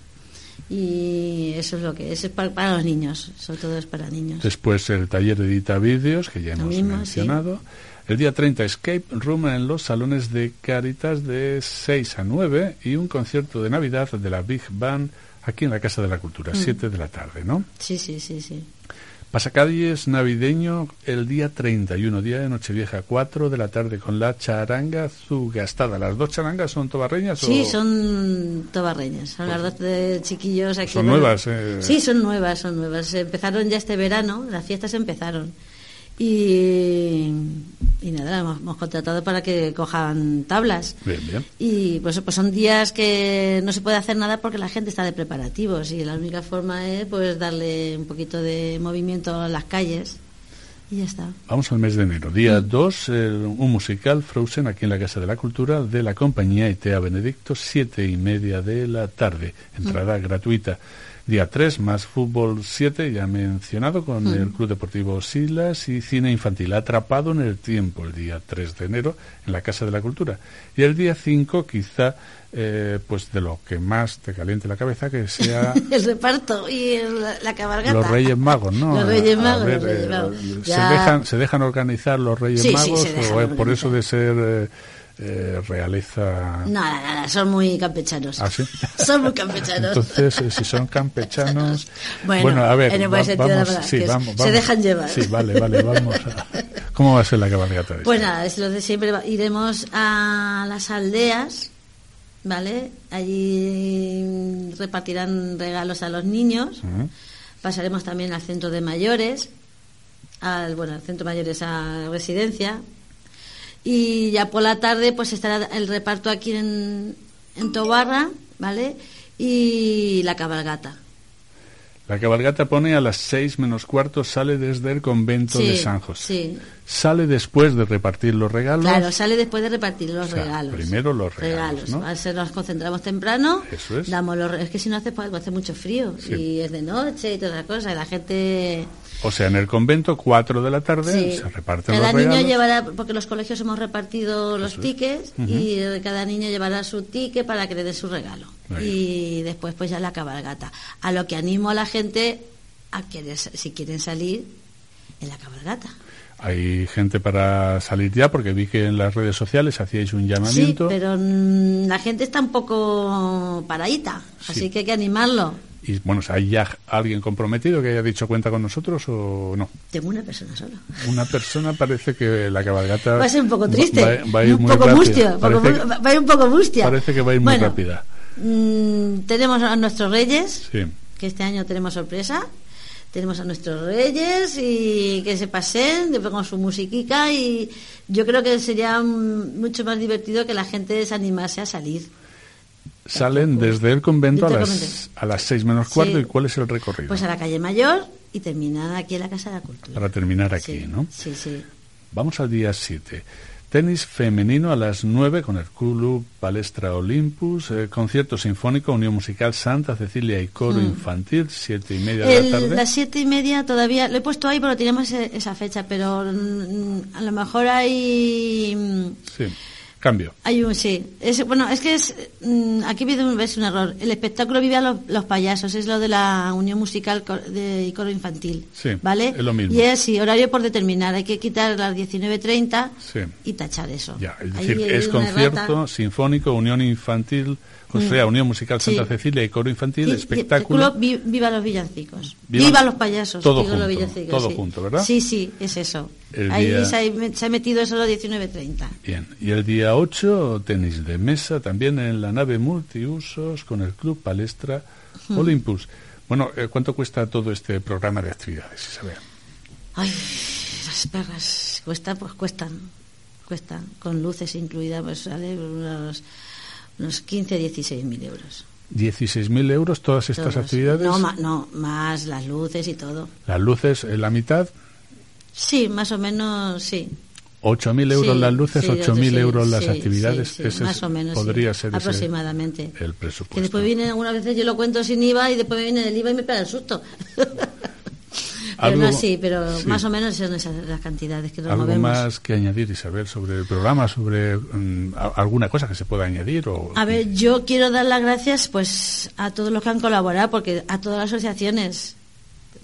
y eso es lo que es, para, los niños, sobre todo es para niños. Después el taller de edita vídeos que ya hemos mencionado. El día 30, Escape Room en los salones de Caritas de 6 a 9 y un concierto de Navidad de la Big Band aquí en la Casa de la Cultura, 7 mm. de la tarde, ¿no? Sí, sí, sí, sí. Pasacalles navideño el día 31, día de Nochevieja, 4 de la tarde con la charanga zugastada. ¿Las dos charangas son tobarreñas? Sí, son tobarreñas. Son las dos de chiquillos ¿Son nuevas? Eh. Sí, son nuevas, son nuevas. Empezaron ya este verano, las fiestas empezaron Y, y nada, hemos, hemos contratado para que cojan tablas. Bien, bien. Y pues, pues son días que no se puede hacer nada porque la gente está de preparativos y la única forma es pues darle un poquito de movimiento a las calles y ya está. Vamos al mes de enero. Día 2, un musical Frozen aquí en la Casa de la Cultura de la compañía ITEA Benedicto, siete y media de la tarde. Entrada gratuita. Día 3, más fútbol 7, ya mencionado, con el Club Deportivo Silas y cine infantil Atrapado en el Tiempo, el día 3 de enero, en la Casa de la Cultura. Y el día 5, quizá, eh, pues de lo que más te caliente la cabeza, que sea [LAUGHS] el reparto y el- la cabalgata. los Reyes Magos, ¿no? Los Reyes A Magos, ver, los Reyes eh, Magos. ¿se, dejan, ¿Se dejan organizar los Reyes Sí, Magos o es por eso de ser eh, eh, realeza? Nada, nada, son muy campechanos. ¿Ah, sí? [LAUGHS] Son muy campechanos. Entonces, eh, si son campechanos. Bueno, a ver, en el buen va- sentido de la vamos, sí, vamos, se vamos. dejan llevar. Sí, vale, vale, vamos. a- [LAUGHS] ¿Cómo va a ser la cabalgata? Pues nada, es lo de siempre. Iremos a las aldeas, ¿vale? Allí repartirán regalos a los niños. Pasaremos también al centro de mayores, al bueno, al centro de mayores a residencia. Y ya por la tarde, pues estará el reparto aquí en, en Tobarra, ¿vale? Y la cabalgata. La cabalgata pone a las seis menos cuarto, sale desde el convento de San José. sí. Sale después de repartir los regalos. Claro, sale después de repartir los O sea, regalos. primero los regalos, ¿no? A ser- nos concentramos temprano. Eso es. Damos los, es que si no hace, pues, hace mucho frío Sí. y es de noche y todas las cosas. Y la gente. O sea, en el convento, cuatro de la tarde, sí. se reparten cada los niño regalos. llevará, porque los colegios hemos repartido los Eso es. tickets y cada niño llevará su ticket para que le dé su regalo. Y después, pues ya la cabalgata. A lo que animo a la gente a que, si quieren salir, en la cabalgata. Hay gente para salir ya, porque vi que en las redes sociales hacíais un Sí, llamamiento. pero mm, la gente está un poco paradita, Sí. así que hay que animarlo. Y bueno, ¿hay ya alguien comprometido que haya dicho cuenta con nosotros o no? Tengo una persona solo. Una persona parece que la cabalgata Va a ser un poco triste, va, va a ir un muy poco rápida. mustia, poco va a ir un poco mustia. parece que va a ir muy Bueno, rápida. mm, tenemos a nuestros reyes, Sí. que este año tenemos sorpresa. Tenemos a nuestros reyes y que se pasen después con su musiquica y yo creo que sería mm, mucho más divertido que la gente se animase a salir. Salen desde el convento a las, a las seis menos cuarto. Sí. ¿Y cuál es el recorrido? Pues a la calle Mayor y terminan aquí en la Casa de la Cultura. Para terminar aquí, Sí, ¿no? Sí, sí. Vamos al día 7. Tenis femenino a las 9 con el Club Palestra Olympus, eh, concierto sinfónico, Unión Musical Santa Cecilia y coro infantil, siete y media de Mm. El- la tarde. las siete y media todavía lo he puesto ahí porque teníamos e- esa fecha, pero mm, a lo mejor hay mm, Sí, cambio. hay un sí. Es, bueno, es que es mm, aquí viene un, ves un error. El espectáculo vive a los, los payasos, es lo de la Unión Musical de, y Coro Infantil, Sí, ¿vale? es lo mismo. Y es sí, horario por determinar. Hay que quitar las 19:30 Sí. y tachar eso. Ya, es Ahí decir, hay es concierto sinfónico, Unión Infantil, o sea, Unión Musical Santa Sí. Cecilia y coro infantil, Y- espectáculo. vi- viva los villancicos. Viva- Viva, los payasos. todo los junto, villancicos, todo sí. junto, ¿verdad? Sí, sí, es eso. El Ahí día- se, ha, se ha metido eso a los 19.30. Bien, y el día 8, tenis de mesa, también en la nave multiusos con el Club Palestra Olympus. Bueno, eh, ¿cuánto cuesta todo este programa de actividades, Isabel? Ay, las perras. Cuesta, pues cuestan. Cuestan. Con luces incluidas, pues sale unos, unos 15, 16 mil euros. 16.000 euros todas estas Todos. actividades. No, ma- no, más las luces y todo. Las luces en la mitad, Sí, más o menos, sí. 8.000 euros Sí, las luces, sí, 8.000 sí, euros las actividades. Ese más o menos. podría ser Aproximadamente. el presupuesto. Que después viene, algunas veces yo lo cuento sin IVA y después viene el IVA y me pega el susto. [LAUGHS] pero Algo- no así, pero sí. más o menos son esas las cantidades que nos ¿Algo movemos. más que añadir, Isabel, sobre el programa, sobre mm, a- alguna cosa que se pueda añadir? O... A ver, yo quiero dar las gracias pues a todos los que han colaborado, porque a todas las asociaciones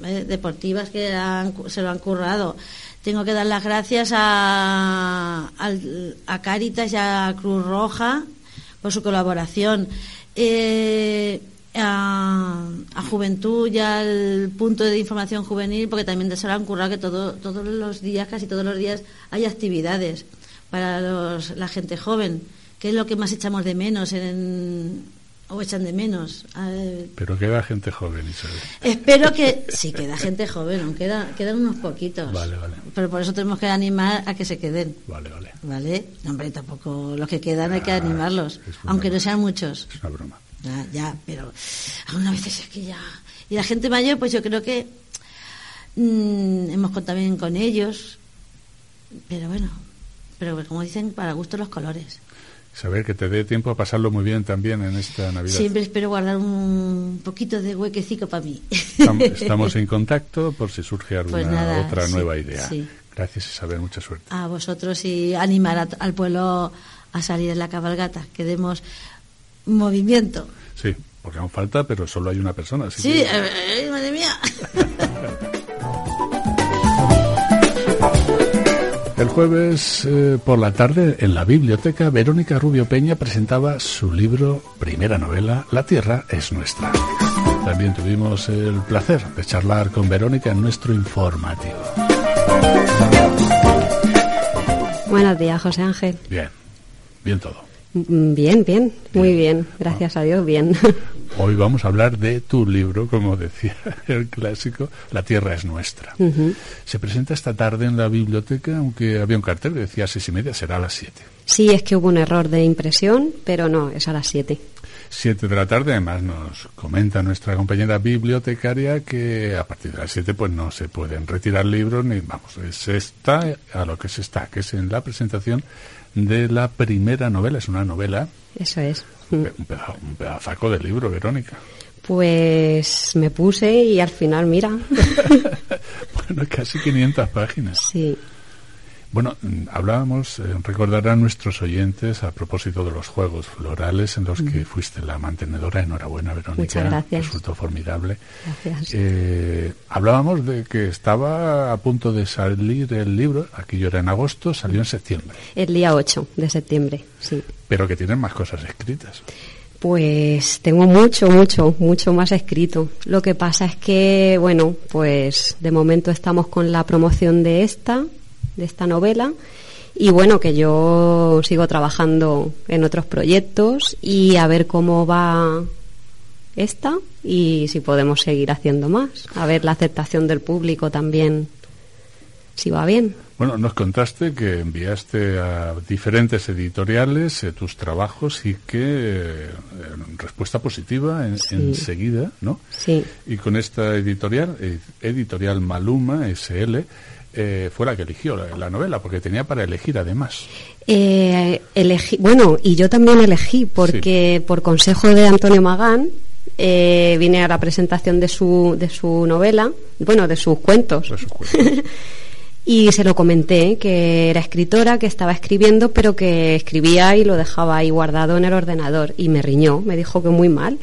eh, deportivas que han- se lo han currado. Tengo que dar las gracias a, al- a Cáritas y a Cruz Roja por su colaboración. Eh, a, a Juventud y al punto de información juvenil, porque también se lo han currado que todo, todos los días, casi todos los días, hay actividades para los- la gente joven, que es lo que más echamos de menos en, o echan de menos. Pero queda gente joven, Isabel. Espero que sí, queda gente joven, aunque queda, quedan unos poquitos. Vale, vale. Pero por eso tenemos que animar a que se queden. Vale, vale. ¿Vale? No, hombre, tampoco los que quedan hay que Ah, animarlos, aunque no sean muchos. Es una broma. Ya, ya, pero algunas veces es que ya. Y la gente mayor, pues yo creo que mm, hemos contado bien con ellos, pero bueno, pero como dicen, para gusto los colores. Saber que te dé tiempo a pasarlo muy bien también en esta Navidad. Siempre espero guardar un poquito de huequecico para mí. Estam- [LAUGHS] Estamos en contacto por si surge alguna Pues nada, otra sí, nueva idea. sí. Gracias, Isabel. Mucha suerte. A vosotros y animar a- al pueblo a salir en la cabalgata, que demos movimiento. Sí, porque aún falta, pero solo hay una persona. así Sí, que- eh, eh, madre mía. El jueves eh, por la tarde en la biblioteca Verónica Rubio Peña presentaba su libro, primera novela, La Tierra es nuestra. También tuvimos el placer de charlar con Verónica en nuestro informativo. Buenos días, José Ángel. Bien, bien todo. Mm, Bien, bien, muy bien. Gracias a Dios, bien. [LAUGHS] Hoy vamos a hablar de tu libro, como decía [LAUGHS] el clásico, La Tierra es nuestra. Se presenta esta tarde en la biblioteca, aunque había un cartel que decía seis y media, será a las siete. Sí, es que hubo un error de impresión, pero no, es a las 7. Siete de la tarde, además nos comenta nuestra compañera bibliotecaria que a partir de las siete pues no se pueden retirar libros ni vamos, se está a lo que se está, que es en la presentación de la primera novela, es una novela, Eso es. un pe- un peda- un pedazaco de libro, Verónica. Pues me puse y al final, mira. [LAUGHS] bueno, casi 500 páginas. Sí, Bueno, mm, hablábamos, eh, recordarán nuestros oyentes a propósito de los juegos florales en los que fuiste la mantenedora. Enhorabuena, Verónica. Muchas gracias. Resultó formidable. gracias. Eh, hablábamos de que estaba a punto de salir el libro, aquí yo era en agosto, salió en septiembre, El día 8 de septiembre, sí. pero que tienen más cosas escritas. Pues tengo mucho, mucho, mucho más escrito. Lo que pasa es que, bueno, pues de momento estamos con la promoción de esta, de esta novela. Y bueno, que yo sigo trabajando en otros proyectos y a ver cómo va esta y si podemos seguir haciendo más. A ver la aceptación del público también, si va bien. Bueno, nos contaste que enviaste a diferentes editoriales eh, tus trabajos y que eh, respuesta positiva en- Sí. enseguida, ¿no? Sí. Y con esta editorial, eh, editorial Maluma SL, eh, fue la que eligió la, la novela, porque tenía para elegir además. Eh, elegí, bueno, y yo también elegí, porque por consejo de Antonio Magán eh, vine a la presentación de su, de su novela, bueno, de sus cuentos, Por supuesto. [LAUGHS] y se lo comenté, que era escritora, que estaba escribiendo, pero que escribía y lo dejaba ahí guardado en el ordenador, y me riñó, me dijo que muy mal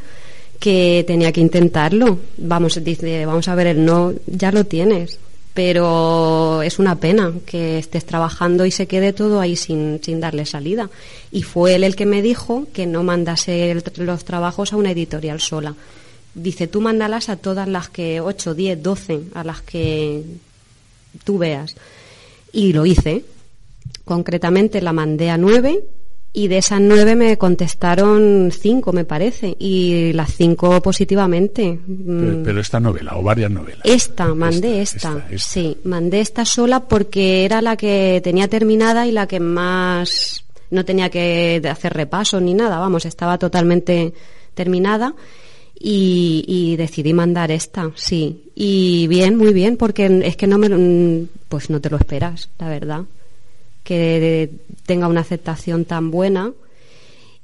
que tenía que intentarlo. Vamos, dice, vamos a ver, el no ya lo tienes, pero es una pena que estés trabajando y se quede todo ahí sin, sin darle salida. Y fue él el que me dijo que no mandase los trabajos a una editorial sola. Dice, tú mándalas a todas las que, 8, 10, 12, a las que tú veas. Y lo hice. Concretamente la mandé a nueve y de esas nueve me contestaron cinco, me parece, y las cinco positivamente. Pero, Mm, pero esta novela, o varias novelas. esta, mandé Esta, esta, esta, esta. Sí, mandé esta sola porque era la que tenía terminada y la que más no tenía que hacer repaso ni nada, vamos, estaba totalmente terminada y, y decidí mandar esta, sí. Y bien, muy bien, porque es que no me, lo- pues no te lo esperas, la verdad, que tenga una aceptación tan buena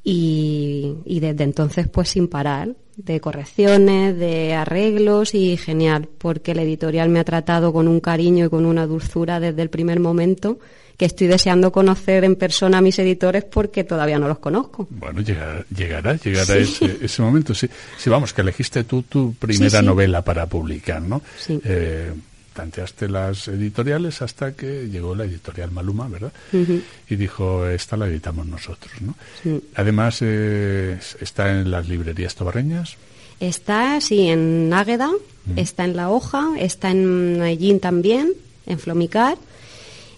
y, y desde entonces pues sin parar de correcciones, de arreglos y genial, porque el editorial me ha tratado con un cariño y con una dulzura desde el primer momento que estoy deseando conocer en persona a mis editores porque todavía no los conozco. Bueno, llegará, llegará, llegará ese, ese momento. Sí, sí, vamos, que elegiste tú tu primera sí. novela para publicar, ¿no? Sí. Eh, tanteaste las editoriales hasta que llegó la editorial Maluma, ¿verdad? Y dijo, esta la editamos nosotros, ¿no? Sí. Además, eh, está en las librerías tobarreñas. Está, sí, en Águeda, está en La Hoja, está en Medellín también, en Flomicar.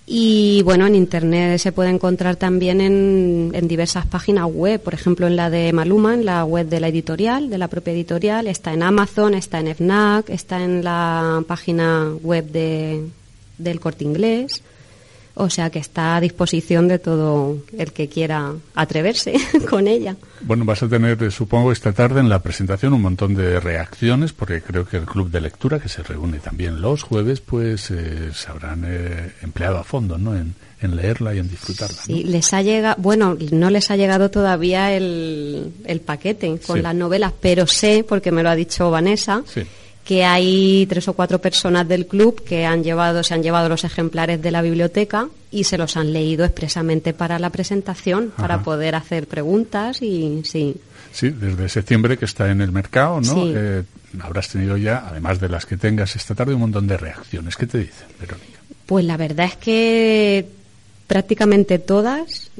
Y bueno, en Internet se puede encontrar también en, diversas páginas web, por ejemplo en la de Maluma, en la web de la editorial, de la propia editorial, está en Amazon, está en FNAC, está en la página web de, del corte inglés. O sea que está a disposición de todo el que quiera atreverse [LAUGHS] con ella. Bueno, vas a tener, eh, supongo, esta tarde en la presentación un montón de reacciones, porque creo que el club de lectura, que se reúne también los jueves, pues eh, se habrán eh, empleado a fondo ¿no? en, leerla y en disfrutarla. Sí, les ha llegado, bueno, no les ha llegado todavía el, el paquete con las novelas, pero sé, porque me lo ha dicho Vanessa, sí que hay tres o cuatro personas del club que han llevado, se han llevado los ejemplares de la biblioteca y se los han leído expresamente para la presentación, para poder hacer preguntas y sí. Sí, desde septiembre que está en el mercado, ¿no? Eh, habrás tenido ya, además de las que tengas esta tarde, un montón de reacciones. ¿Qué te dicen, Verónica? Pues la verdad es que prácticamente todas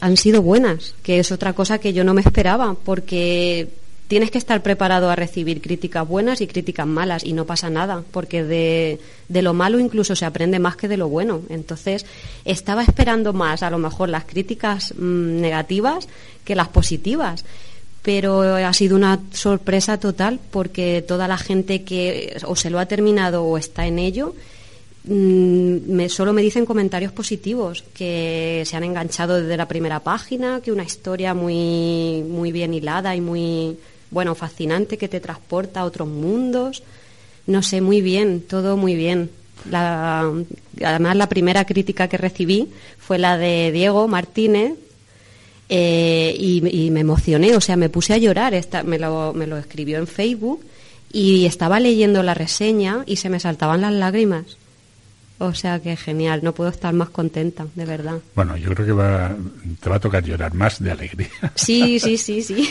han sido buenas, que es otra cosa que yo no me esperaba, porque tienes que estar preparado a recibir críticas buenas y críticas malas y no pasa nada, porque de, de, lo malo incluso se aprende más que de lo bueno. Entonces, estaba esperando más, a lo mejor, las críticas mm, negativas que las positivas. Pero ha sido una sorpresa total porque toda la gente que o se lo ha terminado o está en ello, mm, solo me dicen comentarios positivos, que se han enganchado desde la primera página, que una historia muy, muy bien hilada y muy, bueno, fascinante que te transporta a otros mundos. No sé, muy bien, todo muy bien. La, además, la primera crítica que recibí fue la de Diego Martínez eh, y, me emocioné, o sea, me puse a llorar. Esta, me, lo, me lo escribió en Facebook y estaba leyendo la reseña y se me saltaban las lágrimas. O sea que genial, no puedo estar más contenta, de verdad. Bueno, yo creo que va, te va a tocar llorar más de alegría. Sí, sí, sí, sí.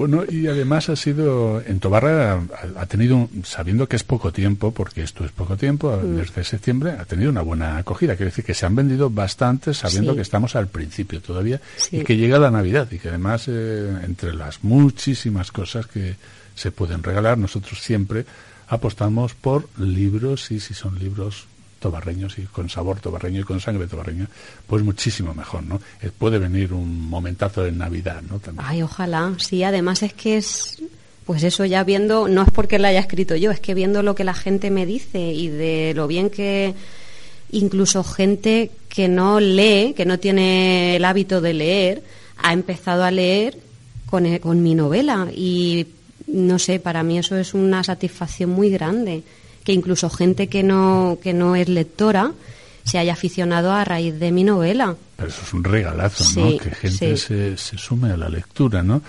Bueno, y además ha sido, en Tobarra ha, tenido, sabiendo que es poco tiempo, porque esto es poco tiempo, mm. desde septiembre, ha tenido una buena acogida. Quiere decir que se han vendido bastantes sabiendo que estamos al principio todavía y que llega la Navidad y que además, eh, entre las muchísimas cosas que se pueden regalar, nosotros siempre apostamos por libros y si son libros tobarreños y con sabor tobarreño y con sangre tobarreña, pues muchísimo mejor, ¿no? Eh, puede venir un momentazo de Navidad, ¿no? También. Ay, ojalá. Sí, además es que es, pues eso ya viendo, no es porque lo haya escrito yo, es que viendo lo que la gente me dice y de lo bien que incluso gente que no lee, que no tiene el hábito de leer, ha empezado a leer con, eh, con mi novela y no sé, para mí eso es una satisfacción muy grande que incluso gente que no, que no es lectora se haya aficionado a raíz de mi novela. Pero eso es un regalazo, ¿no? Que gente se, se, sume a la lectura, ¿no?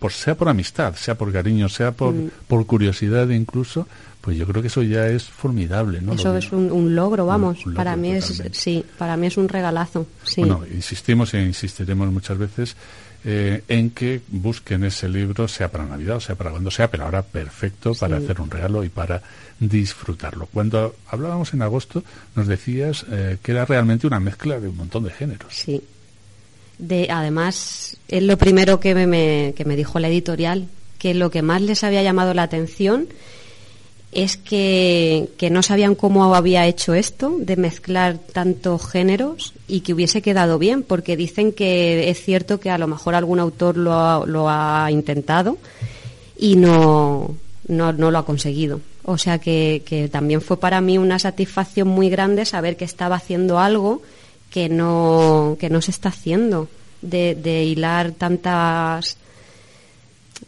por, sea por amistad, sea por cariño, sea por, mm. por curiosidad incluso, pues yo creo que eso ya es formidable, ¿no? Eso es un, logro, vamos. para mí es, sí, para mí es un regalazo. Sí. Bueno, insistimos e insistiremos muchas veces eh, en que busquen ese libro, sea para Navidad o sea para cuando sea, pero ahora perfecto para hacer un regalo y para disfrutarlo. Cuando hablábamos en agosto, nos decías eh, que era realmente una mezcla de un montón de géneros. Sí. De, además, es lo primero que me, que me dijo la editorial, que lo que más les había llamado la atención es que, no sabían cómo había hecho esto, de mezclar tantos géneros y que hubiese quedado bien, porque dicen que es cierto que a lo mejor algún autor lo ha, lo ha intentado y no, no, no, lo ha conseguido. O sea que, que también fue para mí una satisfacción muy grande saber que estaba haciendo algo que no, que no se está haciendo, de, de hilar tantas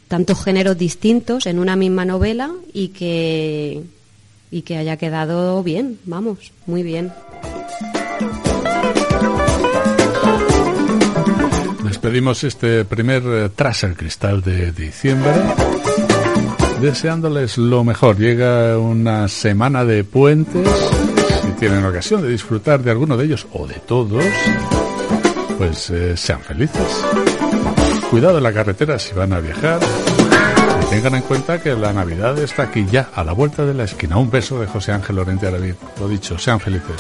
tantos géneros distintos en una misma novela y que, y que haya quedado bien, vamos, muy bien. Despedimos este primer eh, Tras el Cristal de diciembre deseándoles lo mejor. Llega una semana de puentes. Si tienen ocasión de disfrutar de alguno de ellos o de todos, pues eh, sean felices. Cuidado en la carretera si van a viajar. Y tengan en cuenta que la Navidad está aquí ya, a la vuelta de la esquina. Un beso de José Ángel Lorente Aravid. Lo dicho, sean felices.